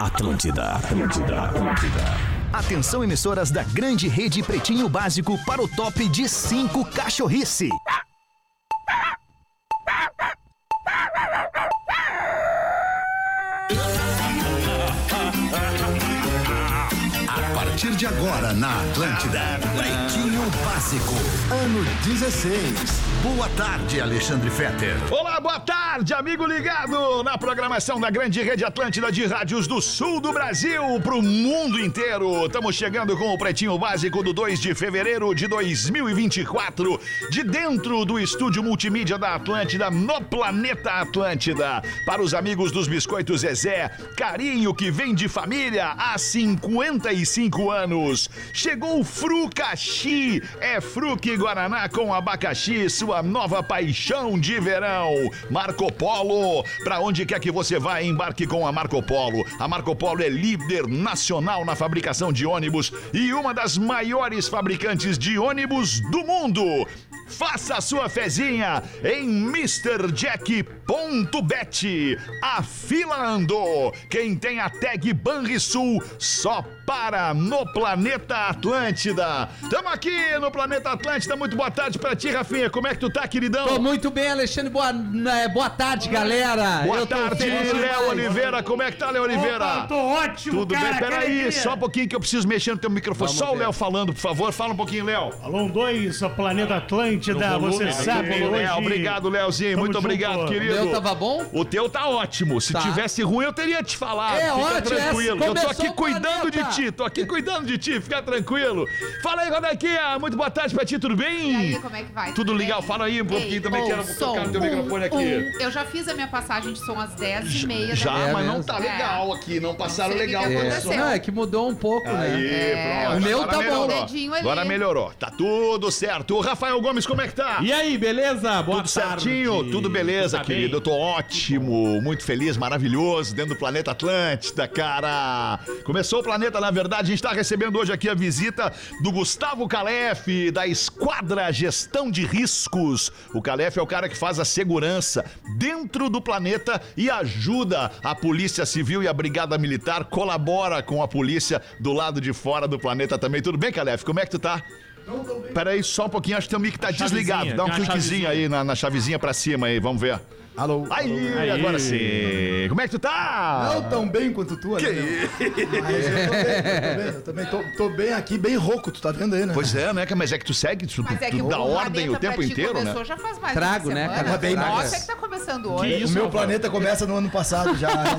Atlântida, Atlântida, Atlântida. Atenção, emissoras da grande rede Pretinho Básico para o top de 5 cachorrice. A partir de agora na Atlântida, Pretinho Básico, ano 16. Boa tarde, Alexandre Fetter. Olá, boa tarde, amigo ligado na programação da grande rede Atlântida de rádios do sul do Brasil pro mundo inteiro. Estamos chegando com o Pretinho Básico do 2 de fevereiro de 2024, de dentro do estúdio multimídia da Atlântida, no planeta Atlântida. Para os amigos dos Biscoitos Zezé, carinho que vem de família há 55 anos. Chegou o Frucaxi, é Fruque Guaraná com abacaxi, sua nova paixão de verão. Marco Polo, para onde quer que você vá, embarque com a Marco Polo. A Marco Polo é líder nacional na fabricação de ônibus e uma das maiores fabricantes de ônibus do mundo. Faça a sua fezinha em MrJack.bet. A fila andou. Quem tem a tag Banrisul só para no Planeta Atlântida. Tamo aqui no Planeta Atlântida. Muito boa tarde pra ti, Rafinha. Como é que tu tá, queridão? Tô muito bem, Alexandre. Boa, né, boa tarde, galera. Boa Eu tarde, Léo. Oliveira. Como é que tá, Léo Oliveira? Opa, tô ótimo, Tudo cara, bem? Peraí, só um pouquinho que eu preciso mexer no teu microfone. Vamos só o ver. Léo falando, por favor. Fala um pouquinho, Léo. Alô 2, o Planeta Atlântida, você sabe Aí, hoje... Léo, obrigado, Léozinho. Tamo Muito junto. obrigado, O querido. Meu tava bom? O teu tá ótimo. Se Tá. tivesse ruim, eu teria te falado. É Fica ótimo, tranquilo. é, Eu tô aqui cuidando de ti. Tô aqui cuidando de ti. Fica tranquilo. Fala aí, Rodaquinha. Muito boa tarde pra ti. Tudo bem? E aí, como é que vai? Tudo legal? Fala aí um pouquinho Ei, também. ô, Quero som, tocar no teu um, microfone aqui. um. Eu já fiz a minha passagem de som às 10h30 Já, da manhã. mas não tá legal aqui. Não passaram sei o que legal que. Não, é que mudou um pouco, né? Aí, É, pronto. o meu tá bom. Agora melhorou. Tá tudo certo. O Rafael Gomes, como é que tá? E aí, beleza? Boa Tudo tarde. certinho, tudo beleza, Tá querido. Bem? Eu tô ótimo, muito feliz, maravilhoso, dentro do planeta Atlântida, cara. Começou o planeta, na verdade, a gente tá recebendo hoje aqui a visita do Gustavo Calef, da Esquadra Gestão de Riscos. O Calef é o cara que faz a segurança dentro do planeta e ajuda a Polícia Civil e a Brigada Militar, colabora com a polícia do lado de fora do planeta também. Tudo bem, Calef? Como é que tu tá? Peraí, só um pouquinho, acho que teu mic tá desligado. Dá um cliquezinho aí na, na chavezinha pra cima aí, vamos ver. Alô? Aí, Aí. agora sim. Como é que tu tá? Não tão bem quanto tu, né? meu? Mas eu tô bem, eu tô bem, eu também tô, tô bem aqui, bem rouco, tu tá vendo aí, né? Pois é, né? Mas é que tu segue, tu, Mas é tu que dá ordem o pra tempo ti inteiro, né? já faz mais Trago, né, cara? Bem Nossa, mais. é que tá começando Que hoje. isso, o meu planeta começa no ano passado já. né,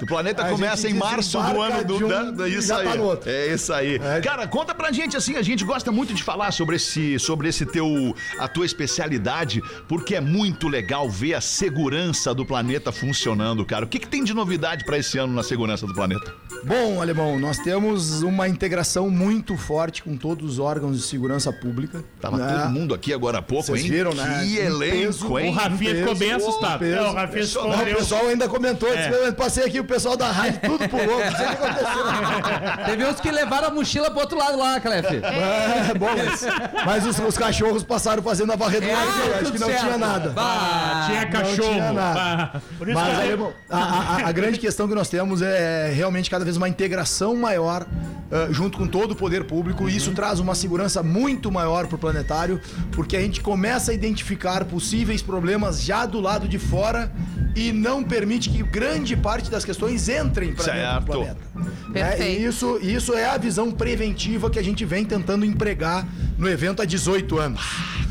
O planeta A começa em março do ano do. um da- da- isso já tá aí. no outro. É isso aí. É. Cara, conta pra gente assim, a gente gosta muito de falar sobre esse, sobre esse teu, a tua especialidade, porque é muito legal ver a segurança do planeta funcionando, cara. O que, que tem de novidade pra esse ano na segurança do planeta? Bom, Alemão, nós temos uma integração muito forte com todos os órgãos de segurança pública. Tava né? todo mundo aqui agora há pouco, Vocês hein? viram, né? Que Um elenco, peso, hein? O Rafinha ficou bem assustado. peso. Não, o Rafinha Não, o pessoal ainda comentou, É. eu passei aqui o pessoal da rádio tudo pulou, não sei o que aconteceu. Teve uns que levaram a mochila pro outro lado lá, Calef. É, bom, mas, mas os, os cachorros passaram fazendo a varredura, eu acho que não certo. tinha nada. Ah, tinha cachorro. Ah, Mas aí, a, a- a grande questão que nós temos é realmente cada vez uma integração maior ah, junto com todo o poder público. E isso traz uma segurança muito maior para o planetário, porque a gente começa a identificar possíveis problemas já do lado de fora e não permite que grande parte das questões entrem para dentro do planeta. Né? Perfeito. E isso, isso é a visão preventiva que a gente vem tentando empregar no evento há 18 anos.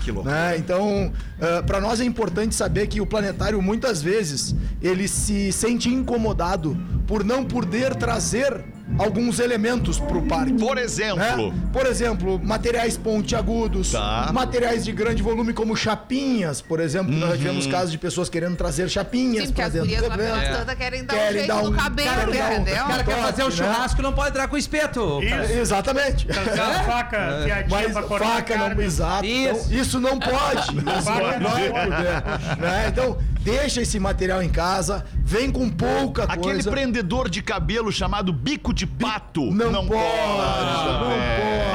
Que louco. Né? Então, para nós é importante saber que o planetário muitas vezes ele se sente incomodado por não poder trazer alguns elementos para o parque. Por exemplo. né? Por exemplo, materiais pontiagudos, Tá. materiais de grande volume como chapinhas, por exemplo. Nós Uhum. tivemos casos de pessoas querendo trazer chapinhas para dentro do evento. querem dar um Querem jeito dar um- no cabelo, um- entendeu? O cara quer fazer um Toque, né? churrasco, não pode entrar com espeto. Isso. Exatamente. A faca, fiadinha Mas faca não carne. exato. Isso. Então, isso não pode. Isso não não pode. né? Então, deixa esse material em casa, vem com pouca Aquele coisa. prendedor de cabelo chamado bico de pato. Não, pode, também. não pode.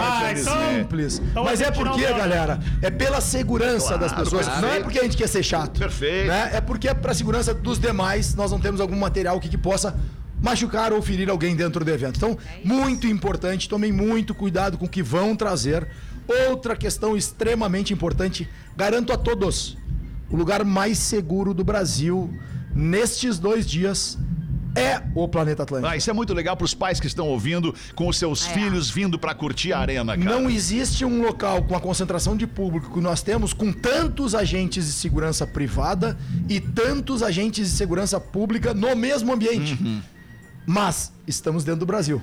Ah, então- simples. então Mas é não porque, galera, é pela segurança das pessoas. perfeito. Não é porque a gente quer ser chato. Perfeito. né? É porque é pra segurança dos demais, nós não temos algum material que, que possa machucar ou ferir alguém dentro do evento. Então, muito importante, tomem muito cuidado com o que vão trazer. Outra questão extremamente importante, garanto a todos, o lugar mais seguro do Brasil nestes dois dias é o Planeta Atlântico. Ah, isso é muito legal pros pais que estão ouvindo, com os seus É. filhos vindo pra curtir a arena, cara. Não existe um local com a concentração de público que nós temos com tantos agentes de segurança privada e tantos agentes de segurança pública no mesmo ambiente. Uhum. Mas estamos dentro do Brasil.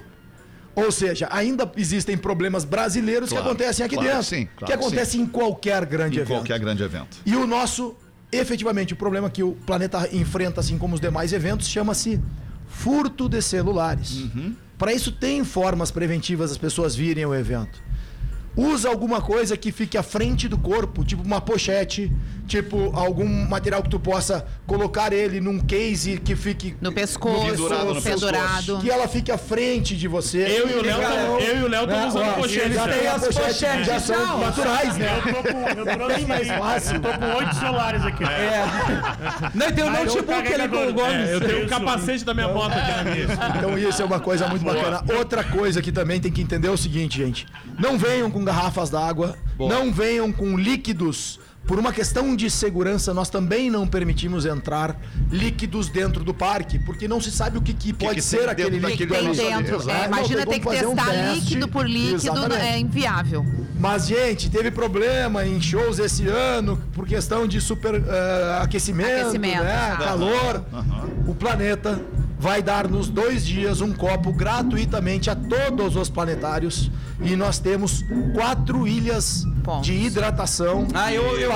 Ou seja, ainda existem problemas brasileiros Claro, que acontecem aqui claro dentro. que sim, claro que que acontecem em qualquer grande Em evento. qualquer grande evento. E o nosso, efetivamente, o problema que o planeta enfrenta, assim como os demais eventos, chama-se furto de celulares. Para isso tem formas preventivas das pessoas virem ao evento. Usa alguma coisa que fique à frente do corpo, tipo uma pochete, tipo algum material que tu possa colocar ele num case que fique No pescoço, Pendurado no pendurado. que ela fique à frente de você. Eu e o Léo tamo- eu e o Léo Né? estamos usando Ó, pochete Já já. tem as pochetes, já são ó. naturais, né? Eu tô com, eu trouxe Bem mais fácil. Eu tô com oito celulares aqui. É. Não, e tem o eu notebook ali com o Gomes. É, eu tenho o Isso. capacete da minha moto aqui na mesa. Então isso é uma coisa muito bacana. Outra coisa que também tem que entender é o seguinte, gente. Não venham com garrafas d'água, não venham com líquidos. Por uma questão de segurança, nós também não permitimos entrar líquidos dentro do parque, porque não se sabe o que, que pode que ser tem aquele dentro líquido tem ali. dentro? É, Não imagina tem ter que como fazer um testar teste. líquido por líquido, Exatamente. é inviável. Mas, gente, teve problema em shows esse ano por questão de super eh, aquecimento, Aquecimento, né? tá. calor. O planeta vai dar nos dois dias um copo gratuitamente a todos os planetários. E nós temos quatro ilhas Pontos. de hidratação. Ah, eu, eu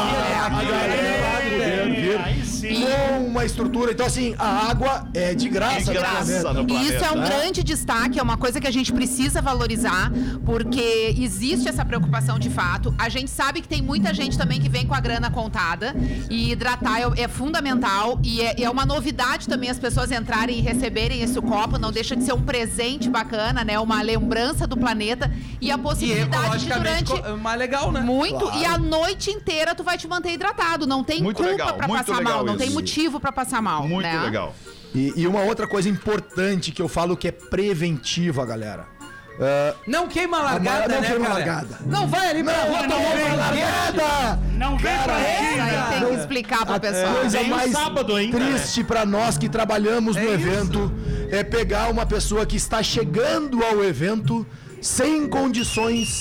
com uma estrutura. Então, assim, a água é de graça. De no graça planeta. no E isso é um né? grande destaque, é uma coisa que a gente precisa valorizar, porque existe essa preocupação de fato. A gente sabe que tem muita gente também que vem com a grana contada e hidratar é, é fundamental e é, é uma novidade também as pessoas entrarem e receberem esse copo. Não deixa de ser um presente bacana, né? Uma lembrança do planeta e a E possibilidade de durante mais legal, né? muito Claro. e a noite inteira tu vai te manter hidratado. Não tem Muito culpa legal, pra passar legal mal, não tem isso. motivo pra passar mal. Muito né? legal. E, e uma outra coisa importante que eu falo que é preventiva, galera. Ah, Não queima a largada, Não né, queima a cara? largada. Não vai ali pra rua não uma largada! Não vem pra Isso aí tem que explicar pro A pessoal. coisa Tem um mais sábado ainda, né? triste pra nós que trabalhamos no É isso. evento é pegar uma pessoa que está chegando ao evento sem condições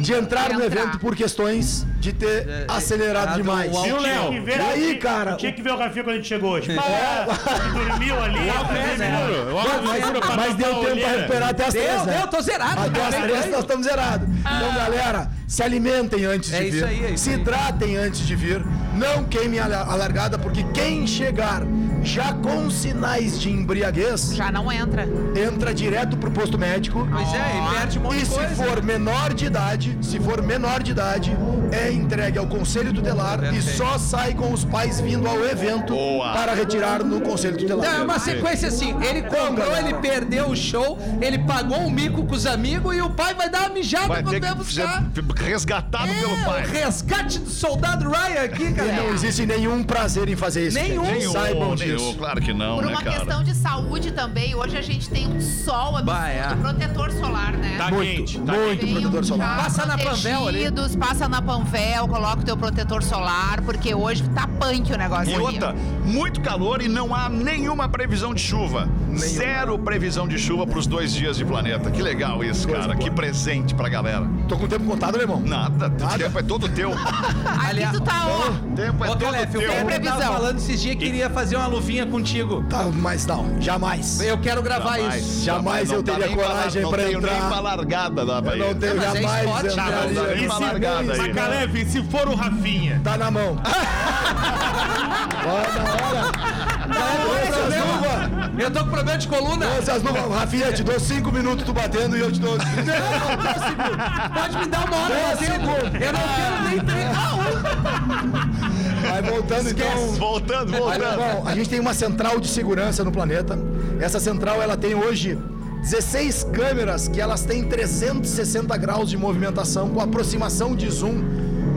de entrar no Entrar. evento por questões de ter É, acelerado é, demais. o Viu, Léo? E aí, cara, Tinha que ver o Rafinha quando a gente chegou hoje. É. Dormiu ali. Escuro, óculos Mas, deu tempo pra recuperar até as três, Deu, né? deu, tô zerado. Até as três nós estamos zerados. Então, galera, se alimentem antes É de isso vir. aí, é isso se aí. hidratem antes de vir. Não queimem a la- a largada, porque quem chegar já com sinais de embriaguez Já não entra. entra direto pro posto médico. Pois é, e perde um monte E de se coisa. for menor de idade, se for menor de idade, é entregue ao conselho tutelar e Perfeito. só sai com os pais vindo ao evento Boa. para retirar no conselho tutelar. Não, é uma sequência assim. Ele comprou, ele perdeu o show, ele pagou um mico com os amigos e o pai vai dar uma mijada Vai quando ser buscar. Resgatado pelo É, pai. o resgate do soldado Ryan aqui, E cara. não existe nenhum prazer em fazer isso. Nenhum. Nenhum, Saibam nenhum, disso. claro que não, Por né, uma cara? questão de saúde também, hoje a gente tem um sol absurdo, Bah, é. protetor solar, né? Tá Muito, quente, tá muito Venham protetor solar. Passa na Panvel ali. Passa na Panvel, coloca o teu protetor solar, porque hoje tá punk o negócio E aqui. outra, muito calor e não há nenhuma previsão de chuva. Zero previsão de chuva pros dois dias de planeta. Que legal isso, cara. Que presente pra galera. Tô com o tempo contado, alemão? Nada, o tempo é todo teu. O Aqui Aliás- tu tá, ó. tempo é Ô, todo Calef, o teu. Pedro previsão. tava falando esses dias que queria fazer uma luvinha contigo. Tá, mas não, jamais. Eu quero gravar isso. Jamais eu tá teria nem pra- coragem não pra tenho entrar. nem pra largada da Eu Bahia. não tenho Não, mas é jamais esporte, entraria. não dá nem E pra se largada aí. Mas, Caleb, se for o Rafinha. Tá na mão. Ó, na hora. Eu tô com problema de coluna. Trouxe as luvas. Rafinha, te dou cinco minutos tu batendo e eu te dou. Pode me dar uma hora batendo. Eu não quero nem treinar. Vai voltando então. Voltando, Olha, voltando. bom, a gente tem uma central de segurança no planeta. Essa central ela tem hoje 16 câmeras que elas têm 360 graus de movimentação com aproximação de zoom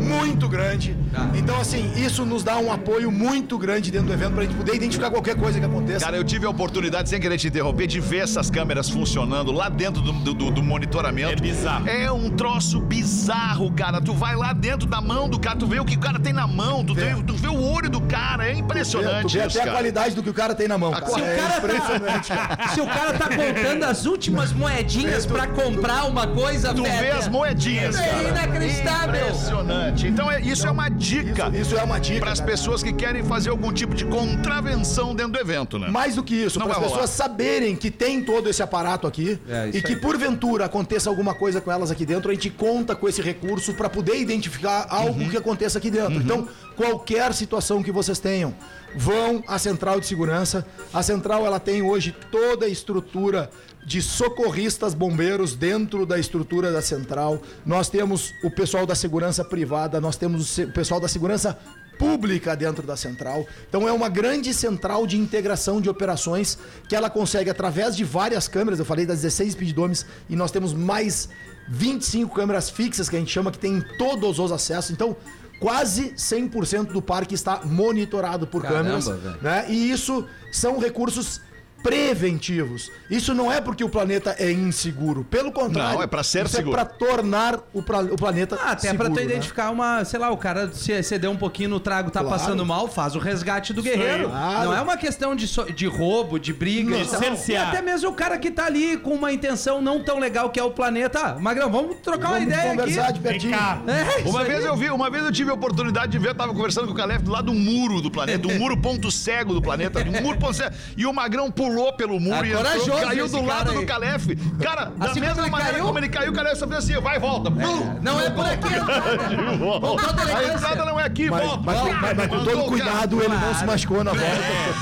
muito grande. Então, assim, isso nos dá um apoio muito grande dentro do evento pra gente poder identificar qualquer coisa que aconteça. Cara, eu tive a oportunidade, sem querer te interromper, de ver essas câmeras funcionando lá dentro do, do- do- monitoramento. É bizarro. É um troço bizarro, cara. Tu vai lá dentro da mão do cara, tu vê o que o cara tem na mão, tu, vê, tu vê o olho do cara. É tu impressionante vê isso, até a cara. qualidade do que o cara tem na mão. cara. Se o É cara tá- impressionante. cara. Se o cara tá contando as últimas moedinhas pra comprar uma coisa, Tu vê Pepe, as moedinhas, É cara. inacreditável. Impressionante. Então, é- isso é uma dica Isso, isso é uma dica. para as pessoas que querem fazer algum tipo de contravenção dentro do evento, né? Mais do que isso, para as pessoas rolar. saberem que tem todo esse aparato aqui É, e que aí. porventura aconteça alguma coisa com elas aqui dentro, a gente conta com esse recurso para poder identificar algo Uhum. que aconteça aqui dentro. Então, qualquer situação que vocês tenham, vão à central de segurança. A central ela tem hoje toda a estrutura de socorristas bombeiros dentro da estrutura da central. Nós temos o pessoal da segurança privada, nós temos o pessoal da segurança pública dentro da central. Então é uma grande central de integração de operações que ela consegue através de várias câmeras, eu falei das 16 speeddomes e nós temos mais 25 câmeras fixas que a gente chama que tem em todos os acessos. Então quase 100% do parque está monitorado por Caramba, câmeras, velho. né? E isso são recursos preventivos. Isso não é porque o planeta é inseguro, pelo contrário. Não, é pra ser isso seguro. é para tornar o, pra- o planeta Ah, até seguro, pra tu né? identificar uma, sei lá, o cara se ceder um pouquinho no trago, tá Claro. passando mal, faz o resgate do guerreiro. Claro. Não é uma questão de, so- de roubo, de briga. Não. e. Cercear. E até mesmo o cara que tá ali com uma intenção não tão legal que é o planeta. Ah, Magrão, vamos trocar uma Vamos ideia conversar aqui. de Vem pertinho. cá. É, isso Uma aí. vez eu vi, uma vez eu tive a oportunidade de ver, eu tava conversando com o Calef do lado do muro do planeta, do muro ponto cego do planeta, do muro ponto cego. E o Magrão pulou pelo muro Ah, e entrou, caiu do lado do Calef. Cara, da Assim mesma como ele maneira caiu? como ele caiu, o Calef só fez assim, vai e volta. Pum! Não é por aqui. A entrada não é aqui, Mas, volta. mas- Vai. mas- mas com todo cuidado, ele não se machucou na volta.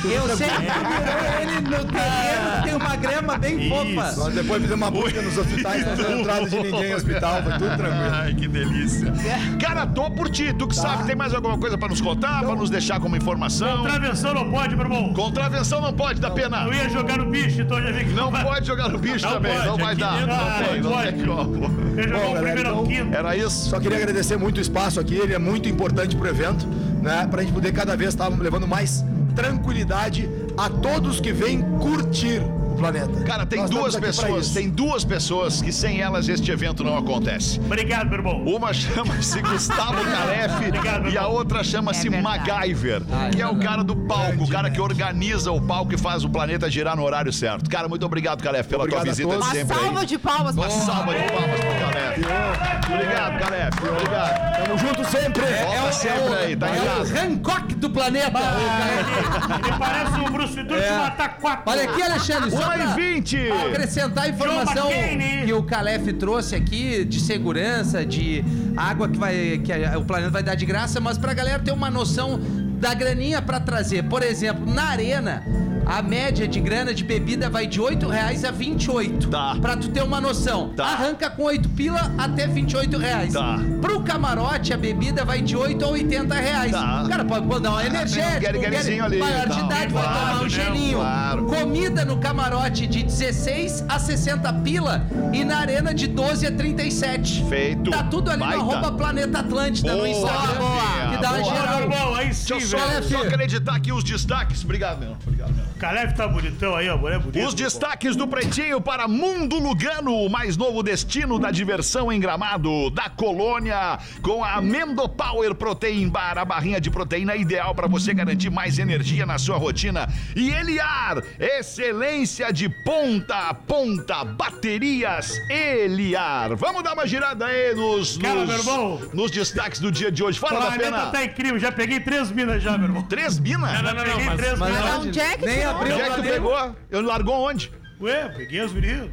Eu sei que tu virou ele no terreno que tem uma grama bem fofa. Nós depois fizemos uma busca nos hospitais, não deu entrada de ninguém no hospital, foi tudo tranquilo. Ai, que delícia. Cara, tô por ti. Tu que Tá. sabe, tem mais alguma coisa pra nos contar, pra nos deixar como informação? Contravenção não pode, meu irmão. Contravenção não pode, dá pena. Eu ia jogar no bicho, então já vi que Não pode jogar no bicho Não também, pode, não vai dar. Não não tem, não pode. tem como. Ele jogou Bom, o galera, primeiro então- quinto. Era isso? Só queria agradecer muito o espaço aqui, ele é muito importante pro evento, né? Pra gente poder cada vez estar levando mais tranquilidade a todos que vêm curtir planeta. Cara, tem Nós duas pessoas, tem duas pessoas que sem elas este evento não acontece. Obrigado, meu irmão. Uma chama-se Gustavo Calef Obrigado, e a outra chama-se É. MacGyver, que é o cara do palco, o cara que organiza o palco e faz o planeta girar no horário certo. Cara, muito obrigado, Calef, pela Obrigado tua visita de Uma sempre salva aí. de palmas Uma salva de palmas pro Calef. Obrigado, Calef. Obrigado. Tamo junto sempre. Volta sempre aí, tá em É o casa. Hancock do planeta. Ele parece um Bruce É. de matar quatro. Olha aqui, Alexandre, só e vinte. acrescentar a informação McCain. que o Calef trouxe aqui de segurança, de água que, vai, que a- o planeta vai dar de graça, mas pra galera ter uma noção da graninha pra trazer. Por exemplo, na arena, a média de grana de bebida vai de 8 reais a 28. Tá. Pra tu ter uma noção. Tá. Arranca com 8 pila até 28 reais. Tá. Pro camarote, a bebida vai de 8 a 80 reais. Tá. Cara, pode pode dar uma energética. Um Garyzinho ali, Maior de tal. idade vai Claro, tomar um né? gelinho. Claro. Comida no camarote de 16 a 60 pila e na arena de 12 a 37. Feito. Tá tudo ali Baita. no arroba Planeta Atlântida no Boa, Instagram. boa, que dá uma boa. Meu geral. irmão, aí sim, Deixa eu só, velho. só acreditar aqui os destaques. Obrigado, meu. Obrigado, meu. O Calef tá bonitão aí, ó. Bonita. Os destaques do Pretinho para Mundo Lugano, o mais novo destino da diversão em Gramado, da colônia, com a Amendo Power Protein Bar, a barrinha de proteína ideal para você garantir mais energia na sua rotina. E Eliar, excelência de ponta a ponta, baterias Eliar. Vamos dar uma girada aí nos, Cara, nos, meu irmão. nos destaques do dia de hoje. O Fala da planeta pena. tá incrível. Já peguei três minas já, meu irmão. Três minas? Já peguei mas- três mas minas. Onde é que Nem tirou? Abriu. Onde é que tu pegou? Eu largou onde? Ué, peguei os meninos.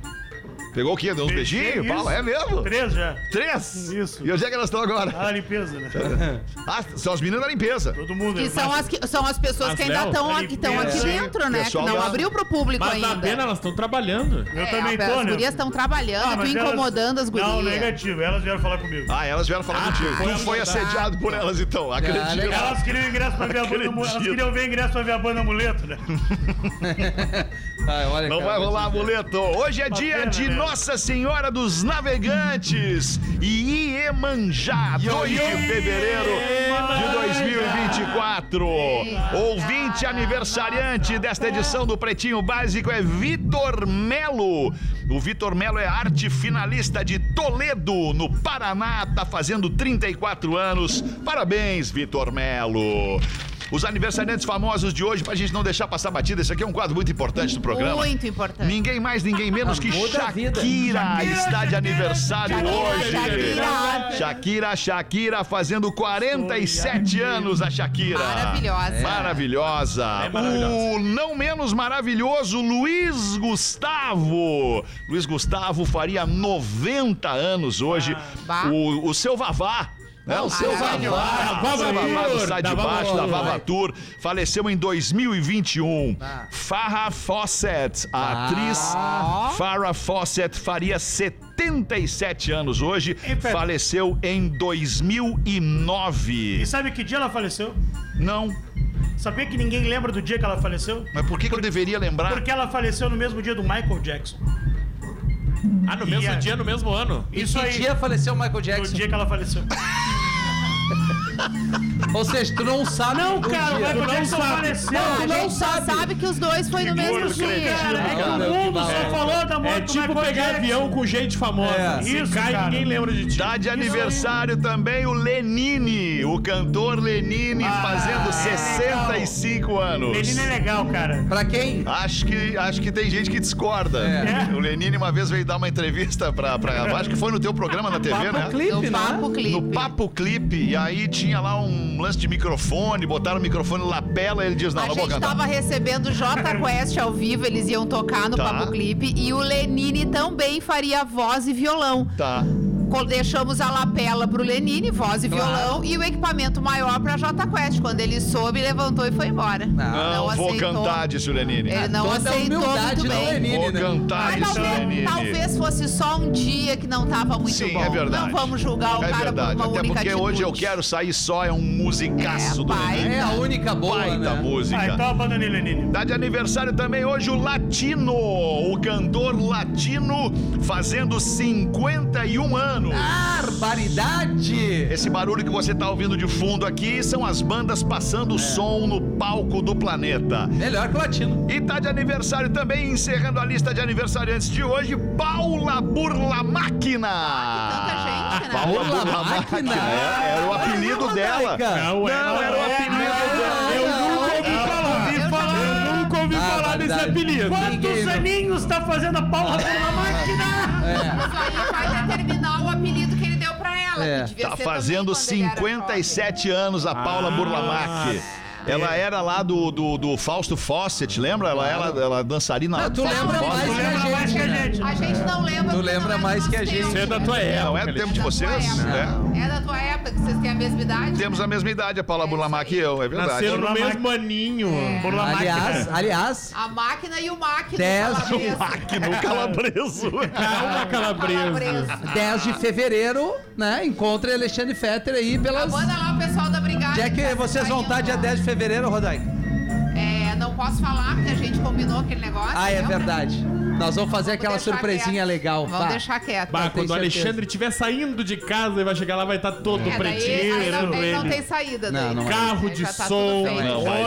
Pegou o quê? Deu uns Beijinho, beijinhos? Paulo, é mesmo? Três já. Três? Isso. E onde é que elas estão agora? Ah, limpeza, né? Ah, são as meninas da limpeza. Todo mundo. Que são as, que, são as pessoas As que ainda estão aqui, estão aqui dentro, né? Que não da- abriu pro público Mas ainda. na pena elas estão trabalhando. Eu É, também as tô, né? gurias estão trabalhando, Ah, tu mas elas- incomodando as gurias. Não, negativo. Elas vieram falar comigo. Ah, elas vieram falar contigo. foi Tu foi assediado por elas, então. Acredito. legal. Elas queriam ingresso pra ver a banda Amuleto. Elas Acredito. queriam ver ingresso pra ver a banda Amuleto, né? Ai, olha, Não cara, vai rolar, amuleto. Hoje é dia de né? Nossa Senhora dos Navegantes e Iemanjá, 2 de fevereiro de 2024. Ouvinte aniversariante desta edição do Pretinho Básico é Vitor Melo. O Vitor Melo é arte finalista de Toledo, no Paraná, tá fazendo 34 anos. Parabéns, Vitor Melo. Os aniversariantes famosos de hoje, pra gente não deixar passar batida, esse aqui é um quadro muito importante do programa. Muito importante. Ninguém mais, ninguém menos que Muda a vida. Shakira está de aniversário Shakira, hoje. Shakira. Shakira, Shakira fazendo 47 anos a Shakira. Maravilhosa. Maravilhosa. É maravilhosa. O não menos maravilhoso Luiz Gustavo. Luiz Gustavo faria 90 anos hoje. Bah. O, o seu Vavá. O seu Maravilhoso. Vavá, o seu Vavá Sai de Baixo, da Vavá. Vava Tour, faleceu em 2021. Ah. Farrah Fawcett, a Ah. atriz Farrah Fawcett faria 77 anos hoje, faleceu em 2009. E sabe que dia ela faleceu? Não, Sabia que ninguém lembra do dia que ela faleceu? mas por que, que eu deveria lembrar? Porque ela faleceu no mesmo dia do Michael Jackson. Ah, no mesmo E a- dia, no mesmo ano. Isso Que aí. dia faleceu o Michael No Jackson? dia que ela faleceu. Ou seja, tu não sabe Não, cara, o dia. Michael Jackson faleceu. Não, a tu não gente só sabe. sabe que os dois foi no mesmo dia. cara, é que o mundo só falou da morte É do tipo Michael pegar Jackson. avião com gente famosa. É. Se Isso, cai, cara. ninguém lembra de ti. Tá de aniversário também o Lenine, o cantor Lenine, Ah, fazendo é 65 anos. Menino é legal, cara. Pra quem? Acho que, acho que tem gente que discorda. É. O Lenine uma vez veio dar uma entrevista pra, pra. Acho que foi no teu programa na TV, né? Papo clipe, No né? papo clipe. No Papo Clipe, e aí tinha lá um lance de microfone, botaram o microfone lapela e ele diz: Não, A não vou gente cantar. tava recebendo J Quest ao vivo, eles iam tocar no Tá. Papo Clipe e o Lenine também faria voz e violão. Tá. Deixamos a lapela pro Lenine, voz e Claro. violão, e o equipamento maior pra J Quest. Quando ele soube, levantou e foi embora. Não, vou cantar, disse o Lenine. Ele não Toda a aceitou humildade muito do bem. Lenine, Vou né? cantar, Mas disse o talvez, Lenine. talvez fosse só um dia que não tava muito Sim, bom. é verdade. Não vamos julgar o é cara verdade. por uma Até única porque atitude. hoje eu quero sair só, é um musicaço É, do pai. Lenine. É a única boa, Baita né? música. Ah, então abandone Lenine. Tá de aniversário também hoje o Latino, o cantor Latino, fazendo 51 anos. Barbaridade! Esse barulho que você tá ouvindo de fundo aqui são as bandas passando É. som no palco do planeta. Melhor que o latino. E tá de aniversário também, encerrando a lista de aniversariantes de hoje, Paula Burla Máquina. Tanta gente, né? Paula Burla Burla Máquina? É, era o apelido dela. Não, é. Não, era o apelido dela. Eu nunca ouvi falar. Eu falar. Eu nunca ouvi Ah, falar desse apelido. Ninguém, Quantos não. aninhos tá fazendo a Paula pela máquina? Isso aí vai determinar o apelido que ele deu pra ela. É. que devia Tá ser fazendo também quando ele era 57 anos a Paula Burlamac. Ela era lá do, do, do Fausto Fawcett, lembra? Ela era ela dançarina. Não, tu Fausto lembra Fawcett. mais que a Lembra mais que a gente, né? gente. jovem. A gente não lembra. Tu porque lembra não é do mais que a nosso gente. tempo. Você é da tua Não, época. é do tempo de vocês, época. né? É da tua que vocês têm a mesma idade. Temos a mesma idade, a Paula Burlamac e eu, é verdade. Nasceram no Burla mesmo aninho. Burla Aliás, máquina. aliás, A máquina e o máquina. Dez Calabresa. de- Aqui no Calabreso. Calma, calabresa. Calabresa. 10 de fevereiro, né? Encontre Alexandre Fetter aí pelas. Manda lá o pessoal da brigada. Onde é que tá vocês vão estar dia 10 de fevereiro, Rodaica? É, não posso falar, porque a gente combinou aquele negócio. Ah, é lembra? verdade. Nós vamos fazer aquela deixar surpresinha quieto. legal. Vamos Bah. deixar quieto. Bah, quando o. Alexandre estiver saindo de casa, ele vai chegar lá, vai estar todo É, daí, pretinho. aí não, tem, não ele. tem saída. Não, daí. não é. Carro É, de tá som,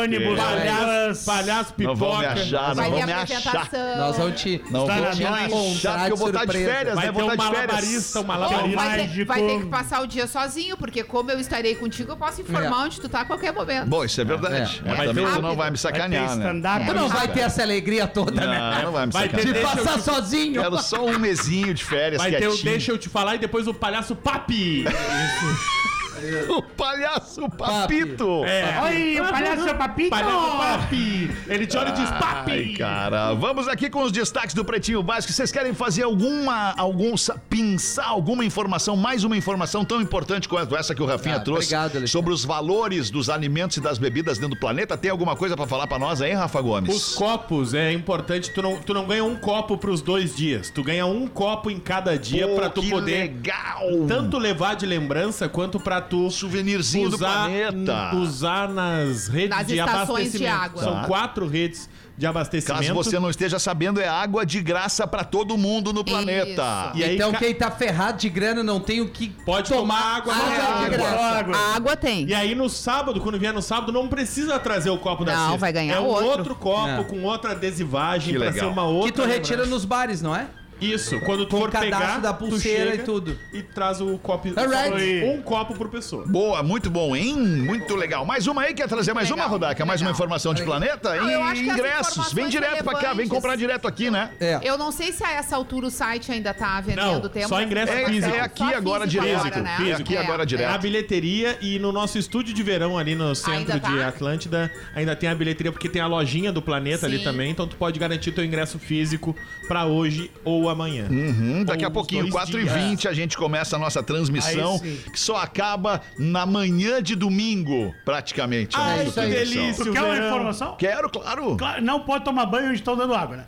Ônibus, palhaço, palhaço Não vão me pipoca. achar, não Vai vão me achar. apresentação. Nós vamos te. Não Tá vou te achar, porque eu vou estar de férias, Vai né? ter Vou um estar de férias. malabarista, um malabarista. vai, ter, mágico. vai ter que passar o dia sozinho, porque como eu estarei contigo, eu posso informar É. onde tu tá a qualquer momento. Bom, isso é verdade. É. Mas Vai também tu não vai me sacanear, né? não vai ter essa alegria toda, né? Não, não vai me sacanear. Passar te- sozinho. Quero só um mesinho de férias Vai ter o. Deixa Eu Te Falar e depois o palhaço Papi. O palhaço Papito. É. Oi, o palhaço papito! Palhaço papi. Ele te olha e diz Ai, papi. cara, vamos aqui com os destaques do Pretinho Básico. Vocês querem fazer alguma, algum, pinçar alguma informação, mais uma informação tão importante quanto essa que o Rafinha Ah, trouxe obrigado, Alexandre. sobre os valores dos alimentos e das bebidas dentro do planeta? Tem alguma coisa pra falar pra nós aí, Rafa Gomes? Os copos, é importante, tu não, tu não ganha um copo pros dois dias. Tu ganha um copo em cada dia Pô, pra tu que poder legal! tanto levar de lembrança quanto pra tu Souvenirzinho do usar, planeta. usar nas redes Nas de estações de abastecimento. água. São Tá. quatro redes de abastecimento. Caso você não esteja sabendo, é água de graça pra todo mundo no planeta. E aí, então ca- quem tá ferrado de grana não tem o que Pode tomar água água água. graça. Água. A água tem. E aí no sábado, quando vier no sábado, não precisa trazer o copo da Não, cesta. vai ganhar é um outro. outro copo É. com outra adesivagem legal. ser uma outra Que tu retira lembrança. nos bares, não é? Isso, quando tu Com for o cadastro pegar, da tu pulseira chega e tudo. E traz o copo. Alright. Um copo por pessoa. Boa, muito bom, hein? Muito legal. Mais uma aí, quer trazer mais uma, Rodaca? Mais uma informação de planeta? Não, eu acho E que as ingressos. Vem informações direto pra cá, vem relevantes- comprar direto aqui, né? É. Eu não sei se a essa altura o site ainda tá vendendo Não, tempo. só ingresso É, físico. é aqui Só agora físico direto. agora, né? É aqui É. agora Na direto. bilheteria e no nosso estúdio de verão ali no centro tá? de Atlântida, ainda tem a bilheteria, porque tem a lojinha do planeta ali Sim. também, então tu pode garantir teu ingresso físico pra hoje ou amanhã. Hum, daqui a pouquinho, dois 4h20, a gente começa a nossa transmissão, que só acaba na manhã de domingo, praticamente. Ai, nossa que delícia. Tu quer uma informação? Quero, claro. Claro, não pode tomar banho onde estão dando água, né?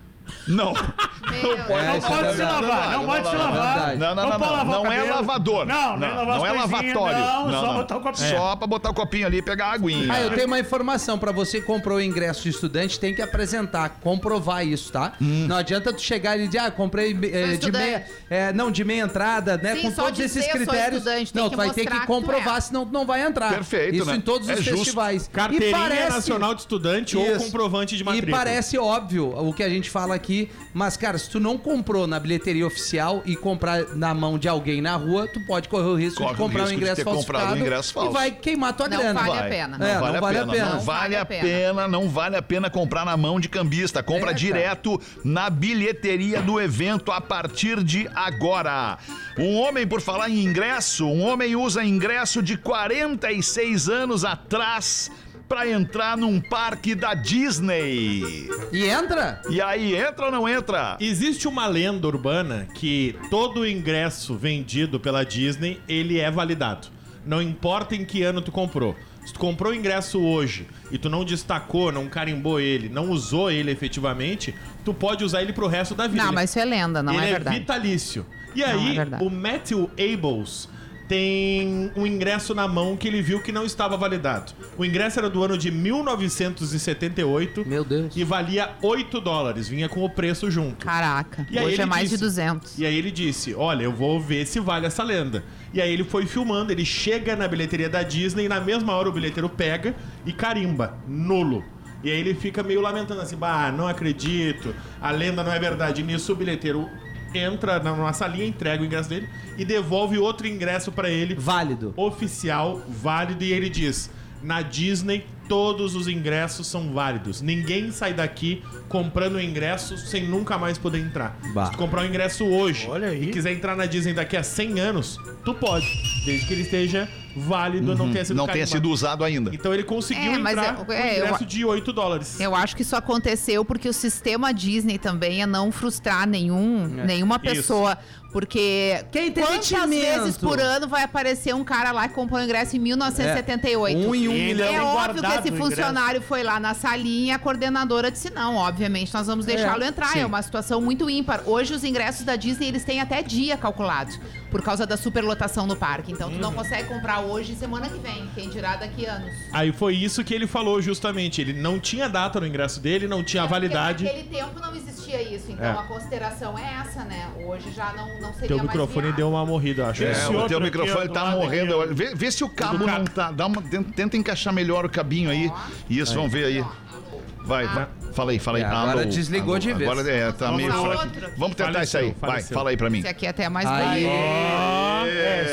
Não. Meu, É, Não isso pode é se verdade. lavar, não pode se lavar. Não, não, não, pode não. lavar o Não é lavador. Não, nem lavar não é lavatório. Não, só botar o copinho. Só pra botar o copinho ali e pegar a aguinha. Ah, eu tenho uma informação pra você que comprou o ingresso de estudante, tem que apresentar, comprovar isso, tá? Hum. Não adianta tu chegar e dizer, ah, comprei eh, de meia, é, não, de meia entrada, né? Sim, com todos esses critérios. não, tu vai ter que comprovar, é. senão tu não vai entrar. Perfeito, Isso né? em todos É os justo. festivais. Carteirinha nacional de estudante ou comprovante de matrícula. E parece óbvio o que a gente fala aqui, mas, cara, se tu não comprou na bilheteria oficial e comprar na mão de alguém na rua, tu pode correr o risco Corre de o comprar um risco de ingresso ter comprado um ingresso falso. e vai queimar tua Não grana. vale a Vai. pena. Não, É, vale, não a vale a pena. pena. Não vale a pena, não vale a pena comprar na mão de cambista. Compra É, cara. direto na bilheteria do evento a partir de agora. Um homem, por falar em ingresso, um homem usa ingresso de 46 anos atrás pra entrar num parque da Disney. E entra? E aí, entra ou não entra? Existe uma lenda urbana que todo ingresso vendido pela Disney, ele é validado. Não importa em que ano tu comprou. Se tu comprou o ingresso hoje e tu não destacou, não carimbou ele, não usou ele efetivamente, tu pode usar ele pro resto da vida. Não, mas isso é lenda, não ele é verdade. vitalício. E Não aí, é o Matthew Ables tem um ingresso na mão que ele viu que não estava validado. O ingresso era do ano de 1978 Meu Deus. e valia 8 dólares, vinha com o preço junto. Caraca, E aí hoje ele é mais disse- de 200. E aí ele disse: Olha, eu vou ver se vale essa lenda. E aí ele foi filmando, ele chega na bilheteria da Disney e na mesma hora o bilheteiro pega e carimba, nulo. E aí ele fica meio lamentando assim: Bah, não acredito, a lenda não é verdade. E nisso o bilheteiro entra na- numa salinha, entrega o ingresso dele e devolve outro ingresso pra ele, Válido. oficial, válido. E ele diz: Na Disney, todos os ingressos são válidos. Ninguém sai daqui comprando ingresso sem nunca mais poder entrar. Bah. Se tu comprar o ingresso hoje Olha aí. e quiser entrar na Disney daqui a 100 anos, tu pode. Desde que ele esteja válido, não tenha sido Não tenha sido usado ainda. Então ele conseguiu É, mas entrar eu- com é, um eu- ingresso de 8 dólares. Eu acho que isso aconteceu porque o sistema Disney também é não frustrar nenhum, nenhuma pessoa. Porque Que quantas entretenimento. vezes por ano vai aparecer um cara lá que comprou o ingresso em 1978? Um em um Ele milhão. É tem óbvio que esse funcionário foi lá na salinha e a coordenadora disse: não, obviamente nós vamos deixá-lo É, entrar. sim. É uma situação muito ímpar. Hoje os ingressos da Disney eles têm até dia calculado por causa da superlotação no parque. Então tu não Uhum. consegue comprar hoje e semana que vem. Quem dirá daqui a anos. Aí foi isso que ele falou justamente. Ele não tinha data no ingresso dele, não tinha validade. Naquele tempo não existia isso. Então É. a consideração é essa, né? Hoje já não, não seria Teu mais microfone deu uma morrida, acho. É, o teu microfone tá morrendo. Vê, vê se o cabo não tá. Dá uma, tenta, tenta encaixar melhor o cabinho aí. Isso, vamos ver aí. Vai, vai. Fala aí, fala aí. É, agora Alô, desligou alô. de vez. Agora é, tá meio Vamos lá, fraco. Vamos tentar Faleceu, isso aí. Vai, faleceu. fala aí pra mim. Esse aqui é até mais Aí.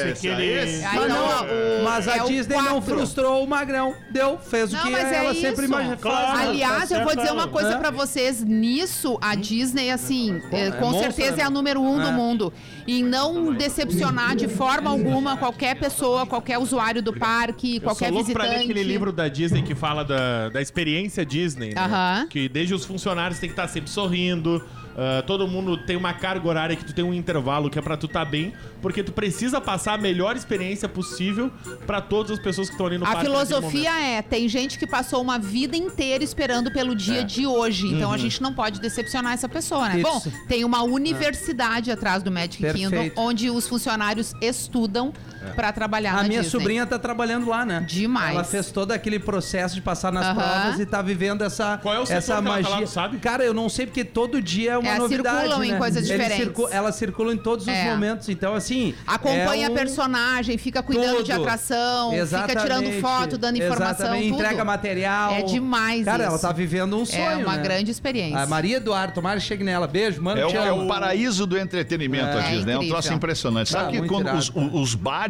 É, Esse aí, ele... esse. Mas, não, não, o- mas a é o Disney não quatro. frustrou o Magrão. Deu, fez Não, o que mas é ela isso. sempre imagina. Claro. faz, né? Aliás, tá eu vou dizer uma coisa É. pra vocês. Nisso, a Disney, assim, é, é com monstro, certeza né? é a número um do É. mundo. Em não decepcionar de forma alguma qualquer pessoa, qualquer usuário do parque, Eu qualquer louco pra ler visitante. aquele livro da Disney que fala da, da experiência Disney, né? Aham. Que desde os funcionários tem que estar sempre sorrindo, ah, todo mundo tem uma carga horária que tu tem um intervalo que é pra tu estar bem, porque tu precisa passar a melhor experiência possível pra todas as pessoas que estão ali no A naquele filosofia é: tem gente que passou uma vida inteira esperando pelo dia É. de hoje. Então Uhum. a gente não pode decepcionar essa pessoa, né? Isso. Bom, tem uma universidade atrás do Magic Perfeito. Kingdom onde os funcionários estudam pra trabalhar A na minha Disney. sobrinha tá trabalhando lá, né? Demais. Ela fez todo aquele processo de passar nas Aham. provas e tá vivendo essa, Qual é o essa que ela tá magia. lá, sabe? Cara, eu não sei porque todo dia é uma É, novidade. circulam em né? coisas Eles diferentes. circu- Elas circulam em todos os É. momentos. Então, assim. Acompanha é a um- personagem, fica cuidando de Tudo. atração, fica tirando Exatamente. foto, dando informação, Exatamente, tudo. entrega material. É demais Cara, ela isso. tá vivendo um sonho. É uma né? grande experiência. A Maria Eduardo, tomara que chegue nela. Beijo, mano. É o, é o paraíso do entretenimento, a É Disney. É um incrível. troço impressionante. Sabe Ah, que quando os, cara.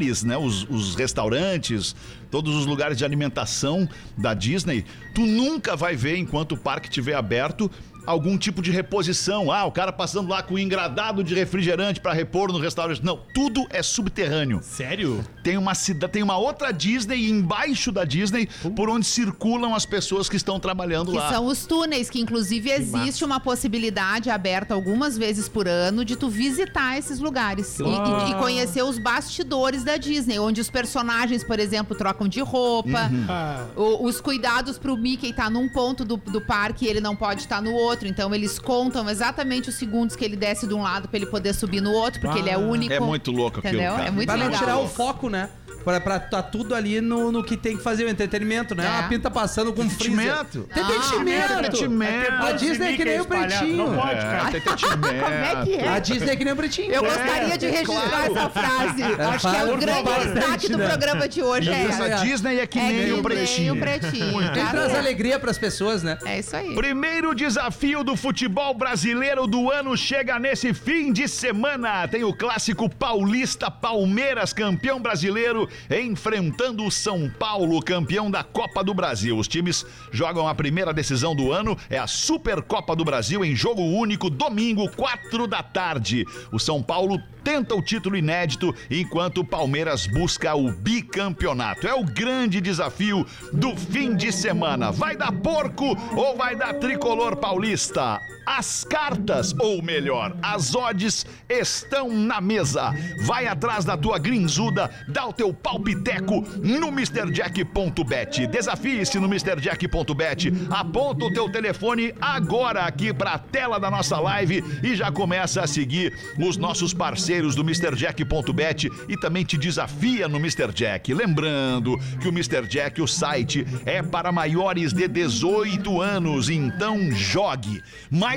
Os bares, né, os, os restaurantes, todos os lugares de alimentação da Disney, tu nunca vai ver, enquanto o parque estiver aberto, algum tipo de reposição. Ah, o cara passando lá com um engradado de refrigerante para repor no restaurante. Não, tudo é subterrâneo. Sério? Tem uma cidade, tem uma outra Disney embaixo da Disney por onde circulam as pessoas que estão trabalhando Que lá. são os túneis, que inclusive existe uma possibilidade aberta algumas vezes por ano de tu visitar esses lugares e, e- e conhecer os bastidores da Disney, onde os personagens, por exemplo, trocam de roupa, Uhum. Ah, o- os cuidados pro Mickey tá num ponto do, do parque e ele não pode estar no outro, então eles contam exatamente os segundos que ele desce de um lado pra ele poder subir no outro, porque ele é único. É muito louco aquilo, Entendeu? cara. É muito Pra não legal. tirar o foco, né? Pra, pra tá tudo ali no, no que tem que fazer o entretenimento, né? É. A pinta passando com freezer. Entretenimento. Entretenimento. Entretenimento. A Disney é que nem o pretinho. Não pode, É, cara. entretenimento. Como é que é? A Disney é que nem o pretinho. Eu gostaria de registrar essa frase. Acho que é o grande destaque do programa de hoje. É, Isso, a Disney é que é nem o pretinho. Nem o pretinho. Quem Tá? traz alegria pras pessoas, né? É isso aí. Primeiro desafio do futebol brasileiro do ano chega nesse fim de semana. Tem o clássico paulista Palmeiras, campeão brasileiro, enfrentando o São Paulo, campeão da Copa do Brasil. Os times jogam a primeira decisão do ano, é a Supercopa do Brasil em jogo único, domingo, quatro da tarde. O São Paulo tenta o título inédito, enquanto o Palmeiras busca o bicampeonato. É o grande desafio do fim de semana. Vai dar porco ou vai dar tricolor paulista? Paulista. As cartas, ou melhor, as odds estão na mesa. Vai atrás da tua grinzuda, dá o teu palpiteco no MrJack.bet. Desafie-se no MrJack.bet. Aponta o teu telefone agora aqui para a tela da nossa live e já começa a seguir os nossos parceiros do MrJack.bet e também te desafia no Mr. Jack. Lembrando que o Mr. Jack, o site, é para maiores de 18 anos, então jogue,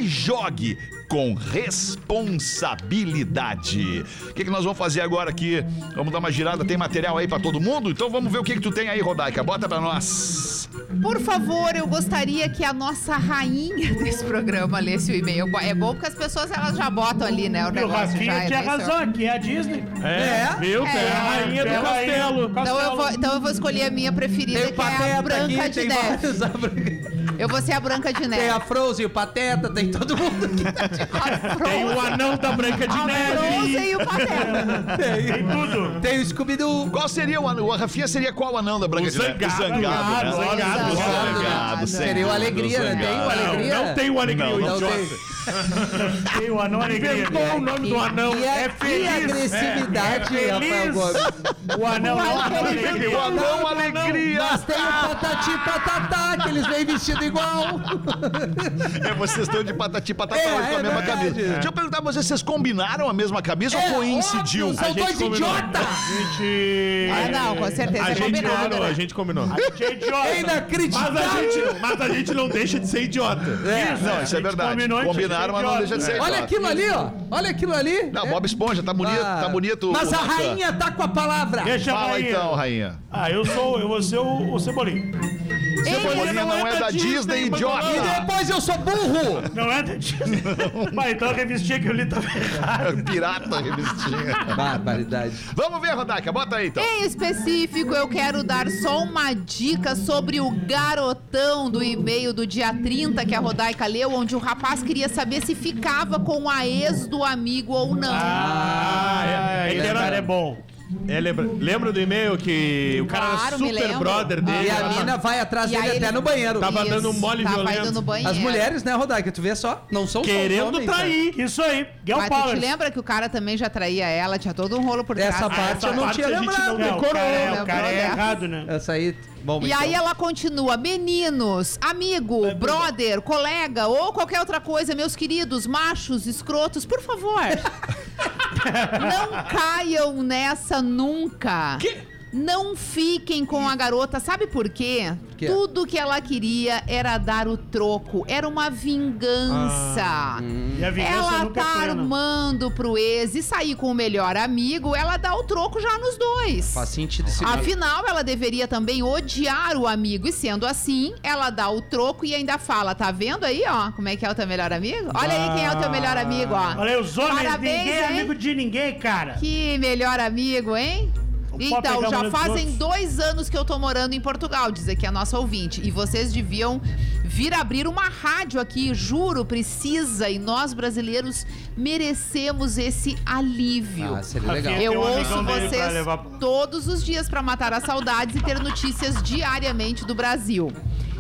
mas jogue com responsabilidade. O que, que nós vamos fazer agora aqui? Vamos dar uma girada, tem material aí para todo mundo? Então vamos ver o que, que tu tem aí, Rodaica. Bota para nós. Por favor, eu gostaria que a nossa rainha desse programa lesse o e-mail. É bom porque as pessoas elas já botam ali, né? O E o negócio Rafinha já. tinha né, razão, aqui é a Disney. É, viu? A rainha do É a rainha castelo. do Então eu, vou, então eu vou escolher a minha preferida, Tem que é a Branca aqui, de Neve. Eu vou ser a Branca de Neve. Tem a Frozen, o Pateta, tem todo mundo que tá de Tem o anão da Branca de A Neve. Frozen e o Pateta. Tem tudo. Tem o Scooby-Doo. Qual seria o anão? A Rafinha seria qual anão da Branca O de Neve? Zangado. O Zangado, né? Zangado, O Zangado. Zangado, sem Seria o Alegria, né? Tem o Zangado. Alegria. Não, não tem o alegria, Não, Não tem. Tem o Anão Alegria. Inventou o nome do anão. E, É a, feliz. e a agressividade, É Rafael feliz. Gomes. O Anão O Anão Alegria. O anão alegria. Mas tem o Patati e Patatá, que eles vêm vestido igual. É, vocês estão de patati patatá É, hoje com a é mesma verdade. camisa. Deixa eu perguntar pra vocês, vocês combinaram a mesma camisa ou coincidiu? óbvio, São dois idiotas. Gente... É, não, com certeza A é gente combinado. combinou, né? a gente combinou. Gente, é idiota. É Mas a, inacreditável. gente, mas a gente não deixa de ser idiota. Não, isso é verdade. combinou, a Combinaram, mas não deixa de ser Olha idiota. aquilo ali, ó. Olha aquilo ali. Não, É. Bob Esponja, tá bonito, Ah, tá bonito. Mas a rainha tá com a palavra. Deixa a Fala rainha. então, rainha. Ah, eu sou, eu vou ser o, o Cebolinha. Cebolinha não é da Disney, E idiota. depois eu sou burro! Não é da Disney. Mas então a revistinha que eu li tava errada. Pirata revistinha. Barbaridade. Vamos ver, Rodaica, bota aí então. Em específico, eu quero dar só uma dica sobre o garotão do e-mail do dia 30 que a Rodaica leu, onde o rapaz queria saber se ficava com a ex do amigo ou não. Ah, ele esse era- cara é bom. É, lembra, lembra do e-mail que o cara Claro, era super lembro. brother dele? E a ela- mina vai atrás E dele aí até ele- no banheiro. Tava dando um mole tava violento. indo no banheiro. As mulheres, né, Rodaica? Tu vê só, não são só os Querendo homens, né? trair. Isso aí, Girl Mas tu te lembra que o cara também já traía ela, tinha todo um rolo por trás. Essa Ah, parte Essa eu não tinha a gente lembrado, não- é, o decorou. cara é, o cara é errado, né? Essa aí. Bom, E então. aí ela continua, meninos, amigo, brother, colega ou qualquer outra coisa, meus queridos, machos, escrotos, por favor. não caiam nessa nunca. Não fiquem com a garota, sabe por quê? quê? Tudo que ela queria era dar o troco, era uma vingança. E a vingança Ela nunca é tá plena. armando pro ex e sair com o melhor amigo, ela dá o troco já nos dois. Faz sentido esse Afinal, ela deveria também odiar o amigo. E sendo assim, ela dá o troco e ainda fala: tá vendo aí, ó? Como é que é o teu melhor amigo? Olha aí quem é o teu melhor amigo, ó. Olha aí, os homens, Parabéns, ninguém é hein? amigo de ninguém, cara. Que melhor amigo, hein? Então, já dos fazem dois anos que eu tô morando em Portugal, diz aqui a nossa ouvinte. E vocês deviam vir abrir uma rádio aqui, juro, precisa. E nós brasileiros merecemos esse alívio. Ah, seria legal. Eu ouço vocês levar- todos os dias pra matar as saudades e ter notícias diariamente do Brasil.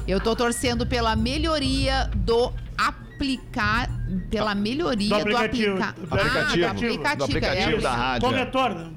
Eu tô torcendo pela melhoria do aplicar, pela melhoria Do do, aplicativo. aplica- Do Ah, aplicativo. do aplicativo, Do aplicativo é. da rádio. Corretor, né?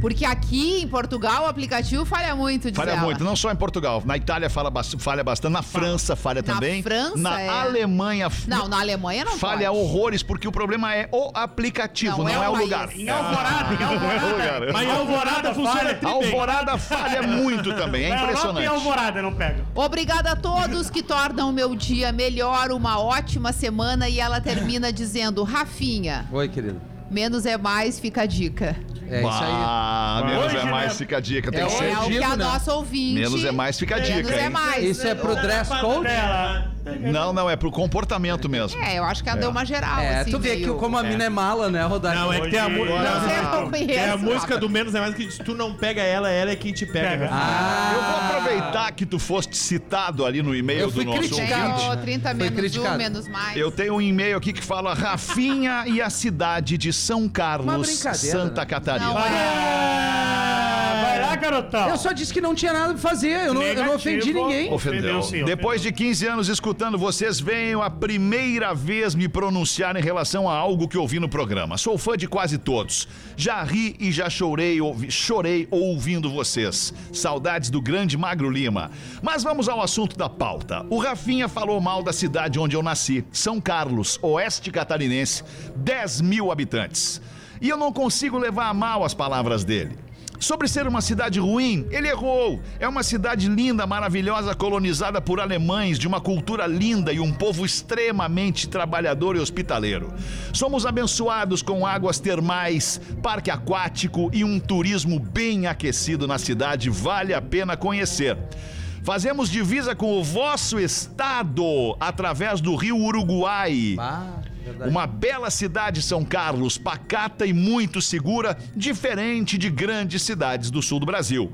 Porque aqui em Portugal o aplicativo falha muito, diz Falha ela. muito, não só em Portugal. Na Itália fala falha bastante, na França falha Na também. França, na é. Alemanha Não, na Alemanha não falha pode. horrores, porque o problema é o aplicativo, Não, não, é é, o lugar. Em Alvorada, em Alvorada. Mas em Alvorada funciona. Alvorada falha muito também, é Na Europa e impressionante. Alvorada não pega. Obrigada a todos que tornam o meu dia melhor, uma ótima semana. E ela termina dizendo: Rafinha, Oi, querido. menos é mais, fica a dica. É isso aí. Ah, menos Hoje é mais, mesmo. fica a dica. Tem É que É ser. o que a né? nossa ouvinte. Menos é mais, fica a dica, Menos é mais. Isso é pro dress code? Ela. Não, não, é pro comportamento mesmo. É, eu acho que ela deu uma geral. É, assim, tu vê meio- que como a mina é mala, né, Rodaica? Não, é que tem a, mu- Hoje- Não sei, eu não conheço. é a música do menos é mais que se tu não pega ela, ela é quem te pega. Pega. Ah, Eu vou aproveitar que tu foste citado ali no e-mail do fui nosso criticado. ouvinte. Tenho 30 Foi menos criticado. um, menos mais. Eu tenho um e-mail aqui que fala Rafinha e a cidade de São Carlos, brincadeira, Santa né? Catarina. Não, Ah, lá, garotão. eu só disse que não tinha nada pra fazer. Eu não, eu não ofendi ninguém. Ofendeu. Ofendeu, sim, Depois de 15 anos escutando vocês, venho a primeira vez me pronunciar em relação a algo que ouvi no programa. Sou fã de quase todos. Já ri e já chorei, ouvi- chorei ouvindo vocês. Saudades do grande Magro Lima. Mas vamos ao assunto da pauta. O Rafinha falou mal da cidade onde eu nasci, São Carlos, oeste catarinense, 10 mil habitantes. E eu não consigo levar a mal as palavras dele. Sobre ser uma cidade ruim, ele errou. É uma cidade linda, maravilhosa, colonizada por alemães, de uma cultura linda e um povo extremamente trabalhador e hospitaleiro. Somos abençoados com águas termais, parque aquático e um turismo bem aquecido na cidade. Vale a pena conhecer. Fazemos divisa com o vosso estado através do rio Uruguai. Ah, verdade. Uma bela cidade, São Carlos, pacata e muito segura, diferente de grandes cidades do sul do Brasil.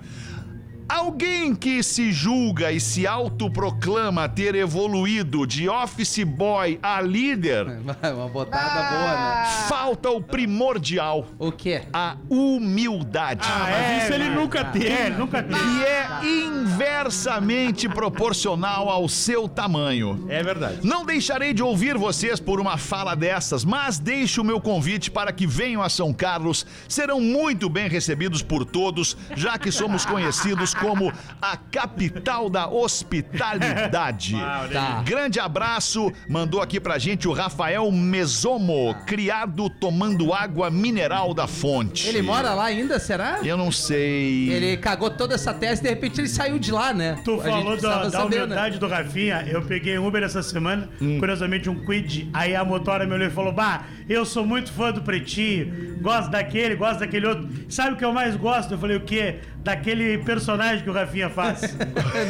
Alguém que se julga e se autoproclama ter evoluído de office boy a líder, Uma botada boa, né? falta o primordial, O quê? a humildade. Ah, mas isso ele nunca teve. É, nunca teve. que é inversamente proporcional ao seu tamanho. É verdade. Não deixarei de ouvir vocês por uma fala dessas, mas deixo o meu convite para que venham a São Carlos. Serão muito bem recebidos por todos, já que somos conhecidos como a capital da hospitalidade. Tá. Grande abraço, mandou aqui pra gente o Rafael Mesomo, criado tomando água mineral da fonte. Ele mora lá ainda, será? Eu não sei. Ele cagou toda essa tese e de repente ele saiu de lá, né? Tu A gente falou da, da saber, né? humildade do Rafinha. Eu peguei um Uber essa semana, Hum. curiosamente um Quid. Aí a motora me olhou e falou: Bah, eu sou muito fã do Pretinho, gosto daquele, gosto daquele outro. Sabe o que eu mais gosto? Eu falei: O quê? daquele personagem que o Rafinha faz.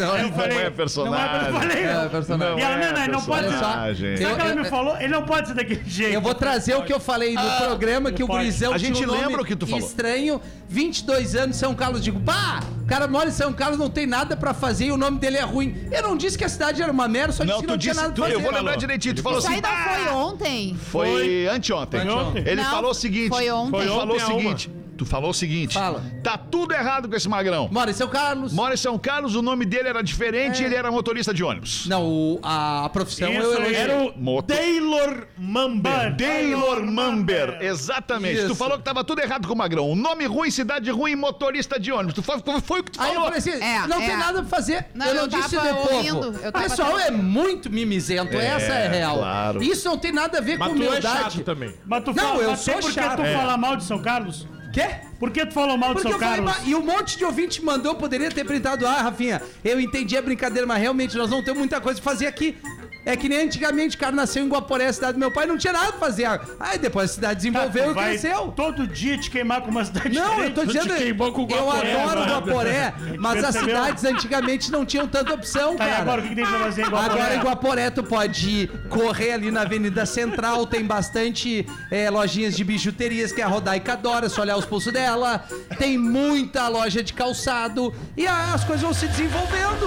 Não, Aí eu Não falei, é personagem. Não é, eu falei. É personagem. E ela, não, não, ele não pode ser. Sabe o que ela Eu- me eu- falou? Ele não pode ser daquele jeito. Eu vou trazer o que eu falei no programa, que o pode. Gurizão A gente tinha um lembra o que tu falou. estranho, 22 anos, São Carlos. Digo, pá, o cara mora em São Carlos, não tem nada pra fazer e o nome dele é ruim. Eu não disse que a cidade era uma merda, só disse Não, que tu não tinha disse. nada Tu, pra eu fazer. vou lembrar direitinho. Tu falou Isso assim. ainda "Ah, foi ontem. Foi anteontem. Ele Não, falou o seguinte. foi ontem. Foi falou o ontem a uma. seguinte. Tu falou o seguinte. Fala. Tá tudo errado com esse magrão. Mora em São Carlos. Mora em São Carlos, o nome dele era diferente e ele era motorista de ônibus. Não, o- a, a profissão Isso eu aí. elogiei. Era o Moto. Taylor Mamber. Taylor Mamber, exatamente. Tu Isso. falou que tava tudo errado com o Magrão. Nome ruim, cidade ruim, motorista de ônibus. Tu foi, foi o que tu Aí eu falou. falei assim, É, não é. tem nada pra fazer. Não, eu não eu disse tava de povo. ouvindo, eu O tava pessoal tendo- é muito mimizento, essa é a real. claro. Isso não tem nada a ver Mas com tu é humildade. chato também. Mas tu Não, fala, eu mas sou por que chato. tu É. fala mal de São Carlos? Quê? Por que tu falou mal Porque São eu falei, Carlos? "Mas-" e um monte de ouvinte mandou, poderia ter printado. Ah, Rafinha, eu entendi a brincadeira, mas realmente nós não temos muita coisa pra fazer aqui. É que nem antigamente, o cara nasceu em Guaporé, cidade do meu pai, não tinha nada pra fazer. Aí depois a cidade desenvolveu Tu e cresceu. Todo dia te queimar com uma cidade Não, eu diferente. tô Tu te dizendo. queimou com o Eu Guaporé adoro agora. Guaporé, mas as cidades antigamente não tinham tanta opção, Tá, cara. agora o que, que tem pra fazer em Guaporé? Agora em Guaporé tu pode correr ali na Avenida Central, tem bastante é, lojinhas de bijuterias que a Rodaica adora, é só olhar os pulsos dela. Tem muita loja de calçado e a- as coisas vão se desenvolvendo.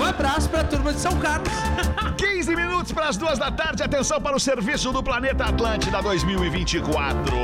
Um abraço pra turma de São Carlos. 15 minutos para as duas da tarde. Atenção para o serviço do Planeta Atlântida 2024.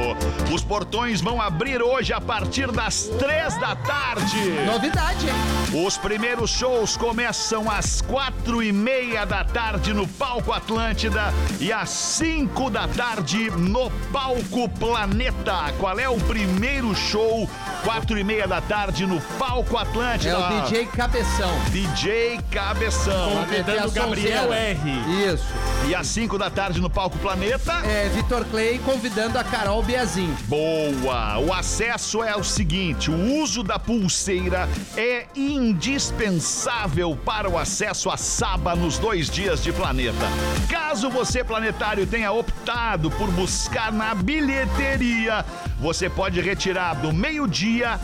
Os portões vão abrir hoje a partir das 3 da tarde. Novidade, hein? Os primeiros shows começam às quatro e meia da tarde no Palco Atlântida e às 5 da tarde no Palco Planeta. Qual é o primeiro show? Quatro e meia da tarde no Palco Atlântida. É o DJ Cabeção. DJ Cabeção. Convidando Gabriel R. Isso. E às 5 da tarde no Palco Planeta. É, Vitor Clay convidando a Carol Biazin. Boa! O acesso é o seguinte: o uso da pulseira é indispensável para o acesso à Saba nos dois dias de planeta. Caso você, planetário, tenha optado por buscar na bilheteria, você pode retirar do meio-dia.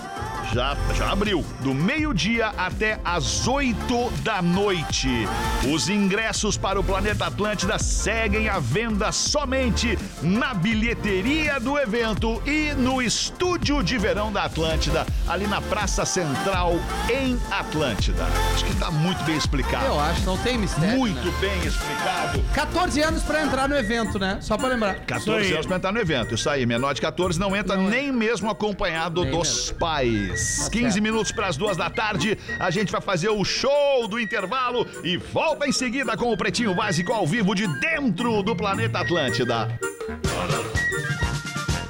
Já, já abriu. Do meio-dia até às 8 da noite. Os ingressos para o Planeta Atlântida seguem à venda somente na bilheteria do evento e no estúdio de verão da Atlântida, ali na Praça Central, em Atlântida. Acho que tá muito bem explicado. Eu acho, não tem mistério. muito né? bem explicado. 14 anos pra entrar no evento, né? Só pra lembrar. 14 aí. anos pra entrar no evento. Isso aí, menor de 14 não entra nem mesmo acompanhado Nem dos mesmo. pais. 15 certo. minutos para as duas da tarde, a gente vai fazer o show do intervalo e volta em seguida com o Pretinho Básico ao vivo de dentro do Planeta Atlântida.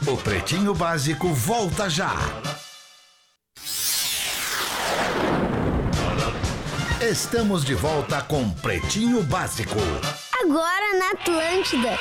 O Pretinho Básico volta já. Estamos de volta com Pretinho Básico. Agora na Atlântida.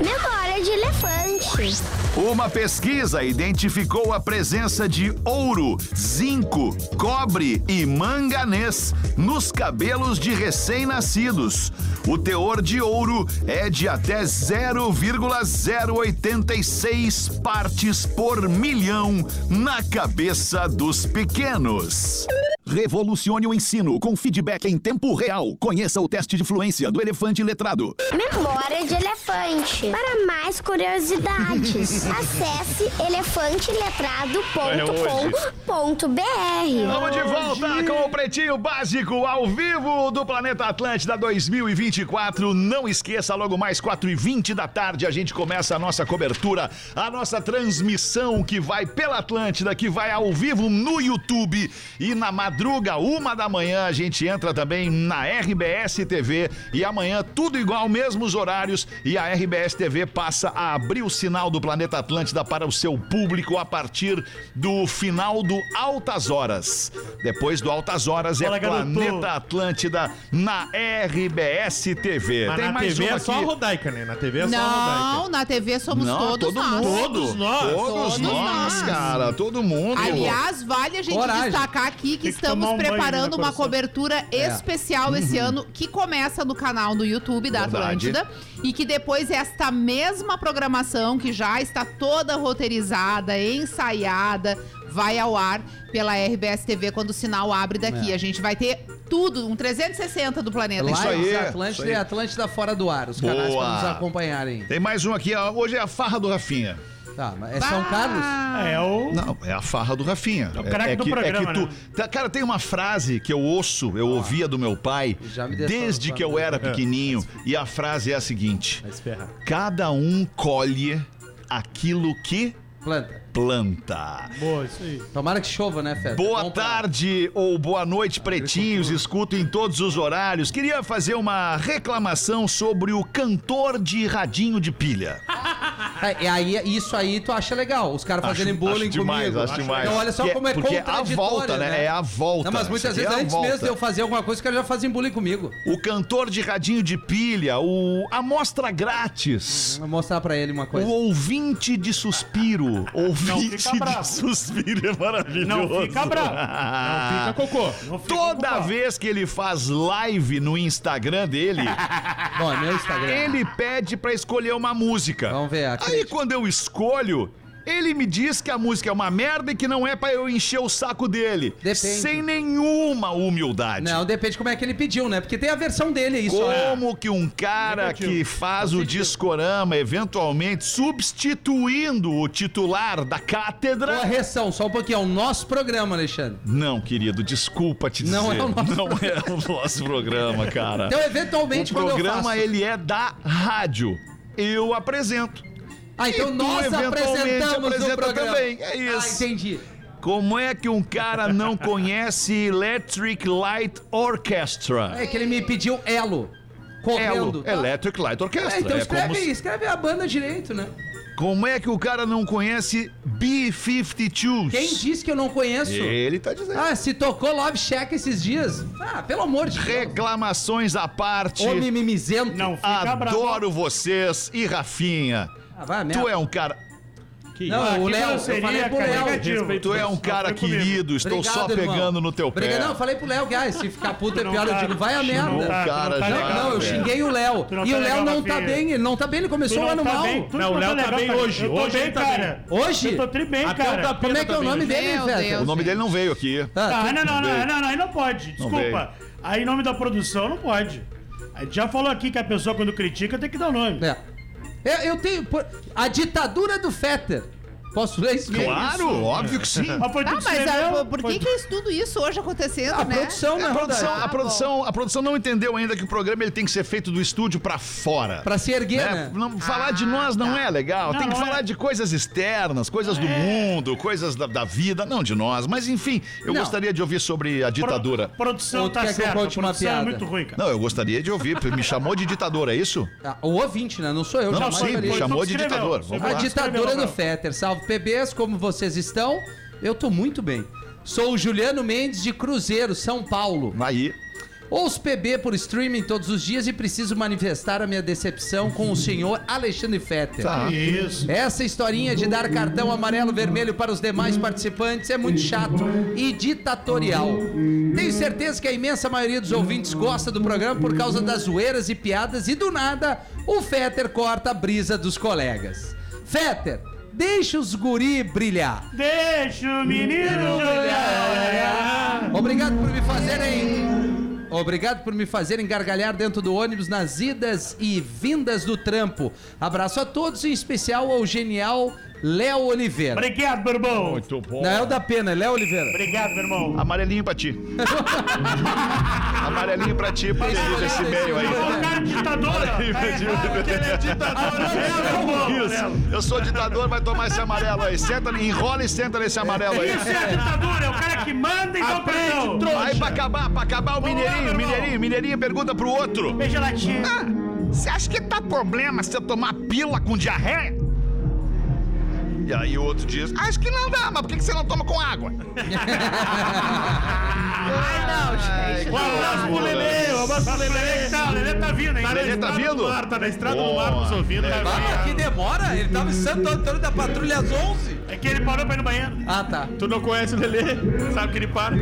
Memória de elefante. Uma pesquisa identificou a presença de ouro, zinco, cobre e manganês nos cabelos de recém-nascidos. O teor de ouro é de até 0,086 partes por milhão na cabeça dos pequenos. Revolucione o ensino com feedback em tempo real. Conheça o teste de fluência do elefante letrado. Memória de elefante. Para mais curiosidades, acesse elefanteletrado.com.br. Vamos de volta com o Pretinho Básico ao vivo do Planeta Atlântida 2024. Não esqueça, logo mais 4 e 20 da tarde a gente começa a nossa cobertura, a nossa transmissão que vai pela Atlântida, que vai ao vivo no YouTube e na madruga, uma da manhã, a gente entra também na RBS TV e amanhã tudo igual, mesmos horários e a RBS TV passa a abrir o sinal do Planeta Atlântida para o seu público a partir do final do Altas Horas. Depois do Altas Horas é Fala, garoto. Planeta Atlântida na RBS TV. Mas Tem na mais TV uma é só a aqui. Rodaica, né? Na TV é só a Não, Rodaica. na TV somos Não, todos todo nós. mundo. Todos nós. Todos Todos nós, nós. cara. Todo mundo. Aliás, vale a gente Coragem. destacar aqui que que tomar um preparando uma cobertura especial esse ano que começa no canal no YouTube da Verdade. Atlântida e que depois esta mesma programação que já está toda roteirizada, ensaiada, vai ao ar pela RBS TV quando o sinal abre daqui. A gente vai ter tudo, um 360 do planeta. Isso aí, Atlântida isso aí. e Atlântida fora do ar. Os canais para nos acompanharem. Tem mais um aqui, ó. hoje é a farra do Rafinha. Tá, mas é São Carlos? É o. Não, é a farra do Rafinha. É o craque do que, programa, que tu, né? Tá, Cara, tem uma frase que eu ouço, eu ouvia do meu pai desde que eu era pequenininho. E a frase é a seguinte. Cada um colhe aquilo que Planta. Planta. Boa, isso aí. Tomara que chova, né, Feta? Boa pra- tarde ou boa noite, pretinhos. Escuto em todos os horários. Queria fazer uma reclamação sobre o cantor de radinho de pilha. É, e aí, isso aí tu acha legal, os caras fazerem bullying demais, comigo. acho demais. Então olha só Que é- como é porque é a volta, né? É a volta. Não, mas muitas aqui vezes é a antes volta. mesmo de eu fazer alguma coisa, os caras já fazem bullying comigo. O cantor de radinho de pilha, o amostra grátis. Vou mostrar pra ele uma O coisa. ouvinte de suspiro. Ouvinte fica de bravo. suspiro é maravilhoso. Não fica bravo. Não fica cocô. Não fica Toda ocupado. vez que ele faz live no Instagram dele, Bom, é meu Instagram. ele pede pra escolher uma música. Vamos ver, a Aí quando eu escolho, ele me diz que a música é uma merda e que não é pra eu encher o saco dele. Depende. Sem nenhuma humildade. Não, depende como é que ele pediu, né? Porque tem a versão dele aí só. né? Como que um cara que faz o discorama, eventualmente substituindo o titular da cátedra. Correção, só um pouquinho. É o nosso programa, Alexandre. Não, querido, desculpa te dizer. Não é o nosso Não é o nosso programa, cara. Então, eventualmente, o quando eu programa, faço... ele é da rádio. Eu apresento. Ah, então E nós apresentamos o programa. também, é isso. Ah, entendi. Como é que um cara não conhece Electric Light Orchestra? É que ele me pediu Elo. Correndo. Elo, tá? Electric Light Orchestra. É, então É escreve, como se- escreve a banda direito, né? Como é que o cara não conhece B-52s? Quem disse que eu não conheço? Ele tá dizendo. Ah, se tocou Love Shack esses dias. Ah, pelo amor de Deus. Reclamações à parte. Ô mimimizento. Não fica bravo. Adoro vocês e Rafinha. Ah, vai Tu é um cara, Que Não, o Léo, não eu falei pro cara, Léo. negativo. tu é um cara querido. Estou Obrigado, só irmão. pegando no teu pé. Não, eu falei pro Léo, guys, se ficar puto é pior, eu tá- digo, vai a merda. não tá- não Cara, tá já- legal, Não, eu velho. xinguei o Léo. Tu não E tá o Léo legal, não tá Rafinha. bem, ele não tá bem, ele Tu começou o não ano tá mal. bem, tu Não, o Léo tá legal, bem cara. hoje. Eu tô Hoje bem, ele tá cara. Hoje? Eu tô tri bem, Até o cara. da Como é que é o nome dele, Meu? Deus. O nome dele não veio aqui. Tu- não, não, não, não, não, aí não pode. Não Desculpa. Aí, em nome da produção, não pode. A gente já falou aqui que a pessoa, quando critica, tem que dar o nome. É. Eu, eu tenho. A ditadura do Fetter. Posso ler isso mesmo? Claro, óbvio que sim. Mas foi tu Tá, que mas escreveu, ah, por que, que é tudo isso hoje acontecendo, A né? produção, né, A produção, a, produção, a produção não entendeu ainda que o programa ele tem que ser feito do estúdio pra fora. Pra se erguer, né? né? Não, falar de nós não é legal. Não, tem que não falar é. de coisas externas, coisas do mundo, coisas da, da vida, não de nós. Mas enfim, eu Não. gostaria de ouvir sobre a Pro- ditadura. produção Ou tu tá quer que eu certa. A produção é piada? muito ruim, cara. Não, eu gostaria de ouvir. Me chamou de ditador, é isso? Ah, O ouvinte, né? Não sou eu, Não, sim, me isso. chamou de ditador. A ditadura do. Fetter. Salve PBs, como vocês estão? Eu tô muito bem. Sou o Juliano Mendes de Cruzeiro, São Paulo. Aí. Ouço PB por streaming todos os dias e preciso manifestar a minha decepção com o senhor Alexandre Fetter. Tá. Isso. Essa historinha de dar cartão amarelo vermelho para os demais participantes é muito chato e ditatorial. Tenho certeza que a imensa maioria dos ouvintes gosta do programa por causa das zoeiras e piadas e do nada o Fetter corta a brisa dos colegas. Fetter, deixa os guri brilhar. Deixa o menino brilhar. Obrigado por me fazerem. Obrigado por me fazerem gargalhar dentro do ônibus nas idas e vindas do trampo. Abraço a todos, em especial ao genial Léo Oliveira. Obrigado, meu irmão. Muito bom. Não é o da pena, é Léo Oliveira. Obrigado, meu irmão. Amarelinho pra ti. Amarelinho pra ti, pra esse e-mail aí. Cara ditador, ó. Amarelinho pra ti. Ele é ditador. Isso. Eu sou ditador, vai tomar esse amarelo aí. Senta, enrola e senta nesse amarelo aí. Isso é ditadura, é o cara que manda e dá opinião. Aí pra acabar, pra acabar o mineirinho, mineirinho, mineirinho pergunta pro outro. Beijo latinha. Você acha que tá problema se eu tomar pílula com diarreia? E aí o outro diz, acho que não dá, mas por que que você não toma com água? Ai, não, gente. Um abraço pro Lelê, um abraço pro Lelê. Tá, o Lelê tá vindo, hein? Tá na Lelê tá estrada vindo? do mar, tá na estrada do mar nos ouvindo. Tá Ah, vindo. que demora? Ele tava em Santo Antônio da Patrulha às 11. É que ele parou pra ir no banheiro. Ah, tá. Tu não conhece o Lelê? Sabe que ele para?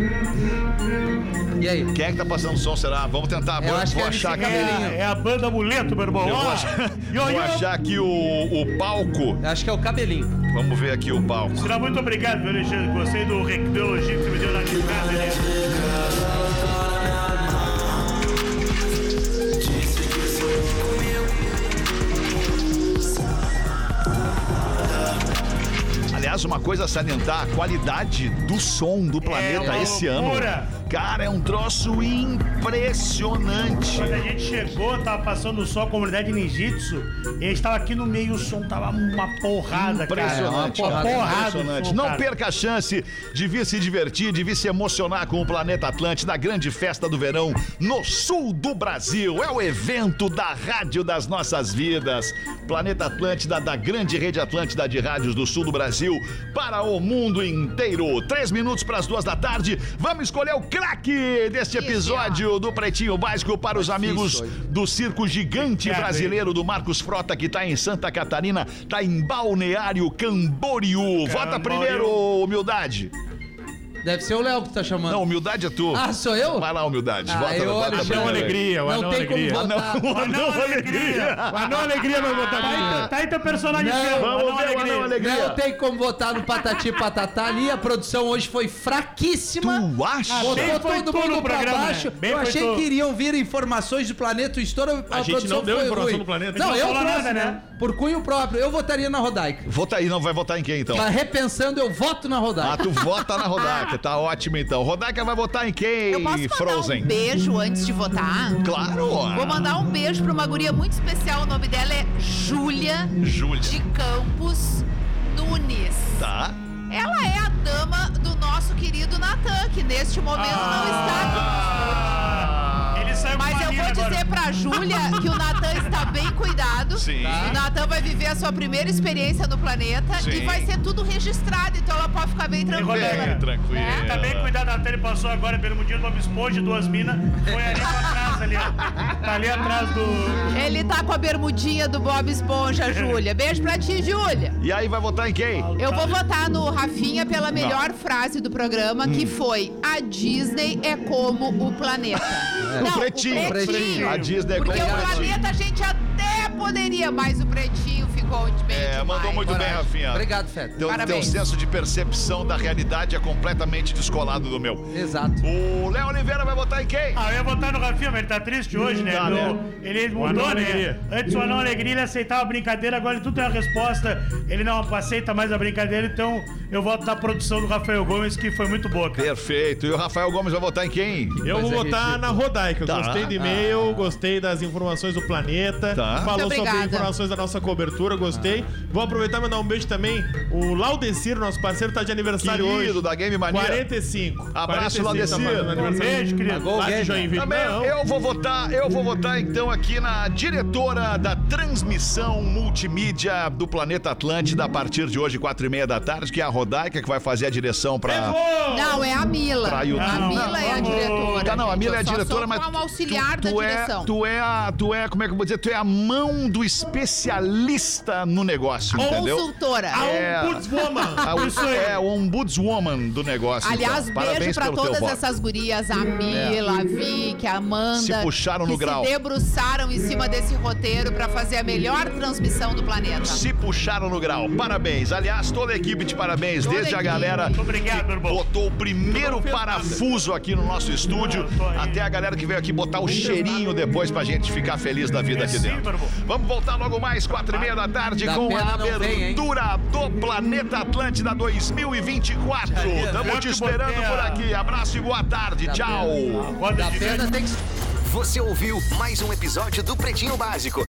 E aí? Quem é que tá passando som, será? Vamos tentar, Eu vou, acho vou que achar ele aqui. se É, é a banda Amuleto, meu irmão. Eu vou achar, Yo, vou yo. achar aqui o, o palco. Eu Acho que é o cabelinho. Vamos ver aqui o palco. Muito obrigado, viu, Alexandre? Gostei do rec- do elogio que você me deu na guitarra, né? Aliás, uma coisa a salientar, a qualidade do som do planeta uma esse ano. Cara, é um troço impressionante. Quando a gente chegou, tava passando o sol, comunidade ninjitsu, e a gente tava aqui no meio, o som tava uma porrada, Impressionante, cara. Uma cara. porrada. Impressionante. o som, Não cara. perca a chance de vir se divertir, de vir se emocionar com o Planeta Atlântida, a grande festa do verão no sul do Brasil. É o evento da Rádio das Nossas Vidas. Planeta Atlântida, da grande rede Atlântida de rádios do sul do Brasil, para o mundo inteiro. Três minutos para as duas da tarde. Vamos escolher o craque deste episódio do Pretinho Básico para os amigos do Circo Gigante? Brasileiro do Marcos Frota, que tá em Santa Catarina, tá em Balneário Camboriú. Vota primeiro, humildade. Deve ser o Léo que tá chamando. Não, humildade é tu. Ah, sou eu? Vai lá, humildade. Ah, Vota, eu, vota Alexandre. Anão. Alegria, o Não Anão tem como Alegria. votar. Não, Anão Alegria. O Anão Alegria vai botar Tá aí, tá aí teu personagem Não, seu, Vamos Anão ver o Alegria. Anão Alegria. Não tem como votar no Patati Patatá ali. A produção hoje foi fraquíssima. Tu acha? Bem Botou todo mundo pra programa, baixo. né? Bem eu achei que iriam vir informações do planeta, estouro. A, gente produção não deu foi informação ruim. do planeta. Não, A gente eu não trouxe, nada, né? Por cunho próprio. Eu votaria na Rodaica. Vota aí, não vai votar em quem então? Mas repensando, eu voto na Ah, Rodaica. tu vota na Rodaica, tá ótimo então. Rodaica vai votar em quem, Eu posso mandar Frozen? um beijo antes de votar? Claro! Vou mandar um beijo pra uma guria muito especial. O nome dela é Júlia Júlia. de Campos Nunes. Tá. Ela é a dama do nosso querido Natan, que neste momento não está. Ele saiu com Mas uma dizer pra Júlia que o Natan está bem cuidado. Sim. O Natan vai viver a sua primeira experiência no planeta Sim. e vai ser tudo registrado, então ela pode ficar bem tranquila. Rodaica. tranquilo. É. Tá bem cuidado, a Tânia passou agora pelo mundinho do Bob Esponja, duas minas. Foi ali pra trás, ali, ó. Tá ali atrás do. Ele tá com a bermudinha do Bob Esponja, Júlia. Beijo pra ti, Júlia. E aí vai votar em quem? Eu vou votar no Rafinha pela melhor frase do programa, que foi: A Disney é como o planeta. O pretinho. o pretinho. A Disney é Porque o planeta a gente até poderia, mas o pretinho ficou bem É, demais. mandou muito bem, Rafinha. Obrigado, Feta. Teu, teu senso de percepção da realidade é completamente descolado do meu. Exato. O Léo Oliveira vai votar em quem? Ah, eu ia votar no Rafinha, mas ele tá triste hoje, né? Tá, No- né? Ele mudou, né? Alegria. Antes o Anão Alegria ele aceitava a brincadeira, agora ele tudo tem uma resposta. Ele não aceita mais a brincadeira, então eu voto na produção do Rafael Gomes, que foi muito boa, cara. Perfeito. E o Rafael Gomes vai votar em quem? Eu vou Coisa votar na Rodaica. Tá. Gostei do e-mail, gostei das informações do planeta. Tá. Falou Muito sobre informações da nossa cobertura, gostei. Vou aproveitar e mandar um beijo também. O Laudecir, nosso parceiro, tá de aniversário Querido hoje. da Game Mania. 45. Abraço, 45, Laudecir. tá. Beijo, querido. Lá de Game. Joinville. Também Não. eu vou votar, eu vou votar então aqui na diretora da transmissão multimídia do Planeta Atlântida a partir de hoje, quatro e meia da tarde, que é a Rodaica que vai fazer a direção pra. Não, é a Mila. Pra YouTube. A Mila é a diretora. Tá, não, a. Mila é a diretora, sou mas como auxiliar tu, tu da é, direção. tu é a, tu é, como é que eu vou dizer, tu é a mão do especialista no negócio, entendeu? Consultora. A É. Ombudswoman. A- Isso aí. é o ombudswoman do negócio. Aliás, então. beijo Parabéns pra todas voto. essas gurias, a Mila, a Vicky, a Amanda. Se puxaram que no grau. se debruçaram em cima desse roteiro pra fazer a melhor transmissão do planeta. Se puxaram no grau. Parabéns. Aliás, toda a equipe de parabéns, Toda desde a galera que botou o primeiro parafuso aqui no nosso estúdio, até a galera que veio aqui botar o cheirinho depois pra gente ficar feliz da vida aqui dentro. Vamos voltar logo mais, quatro e meia da tarde, Da com a abertura do Planeta Atlântida 2024. Tamo te esperando por aqui. Abraço e boa tarde. Da Tchau. Roda Da gigante. pena tem que Você ouviu mais um episódio do Pretinho Básico.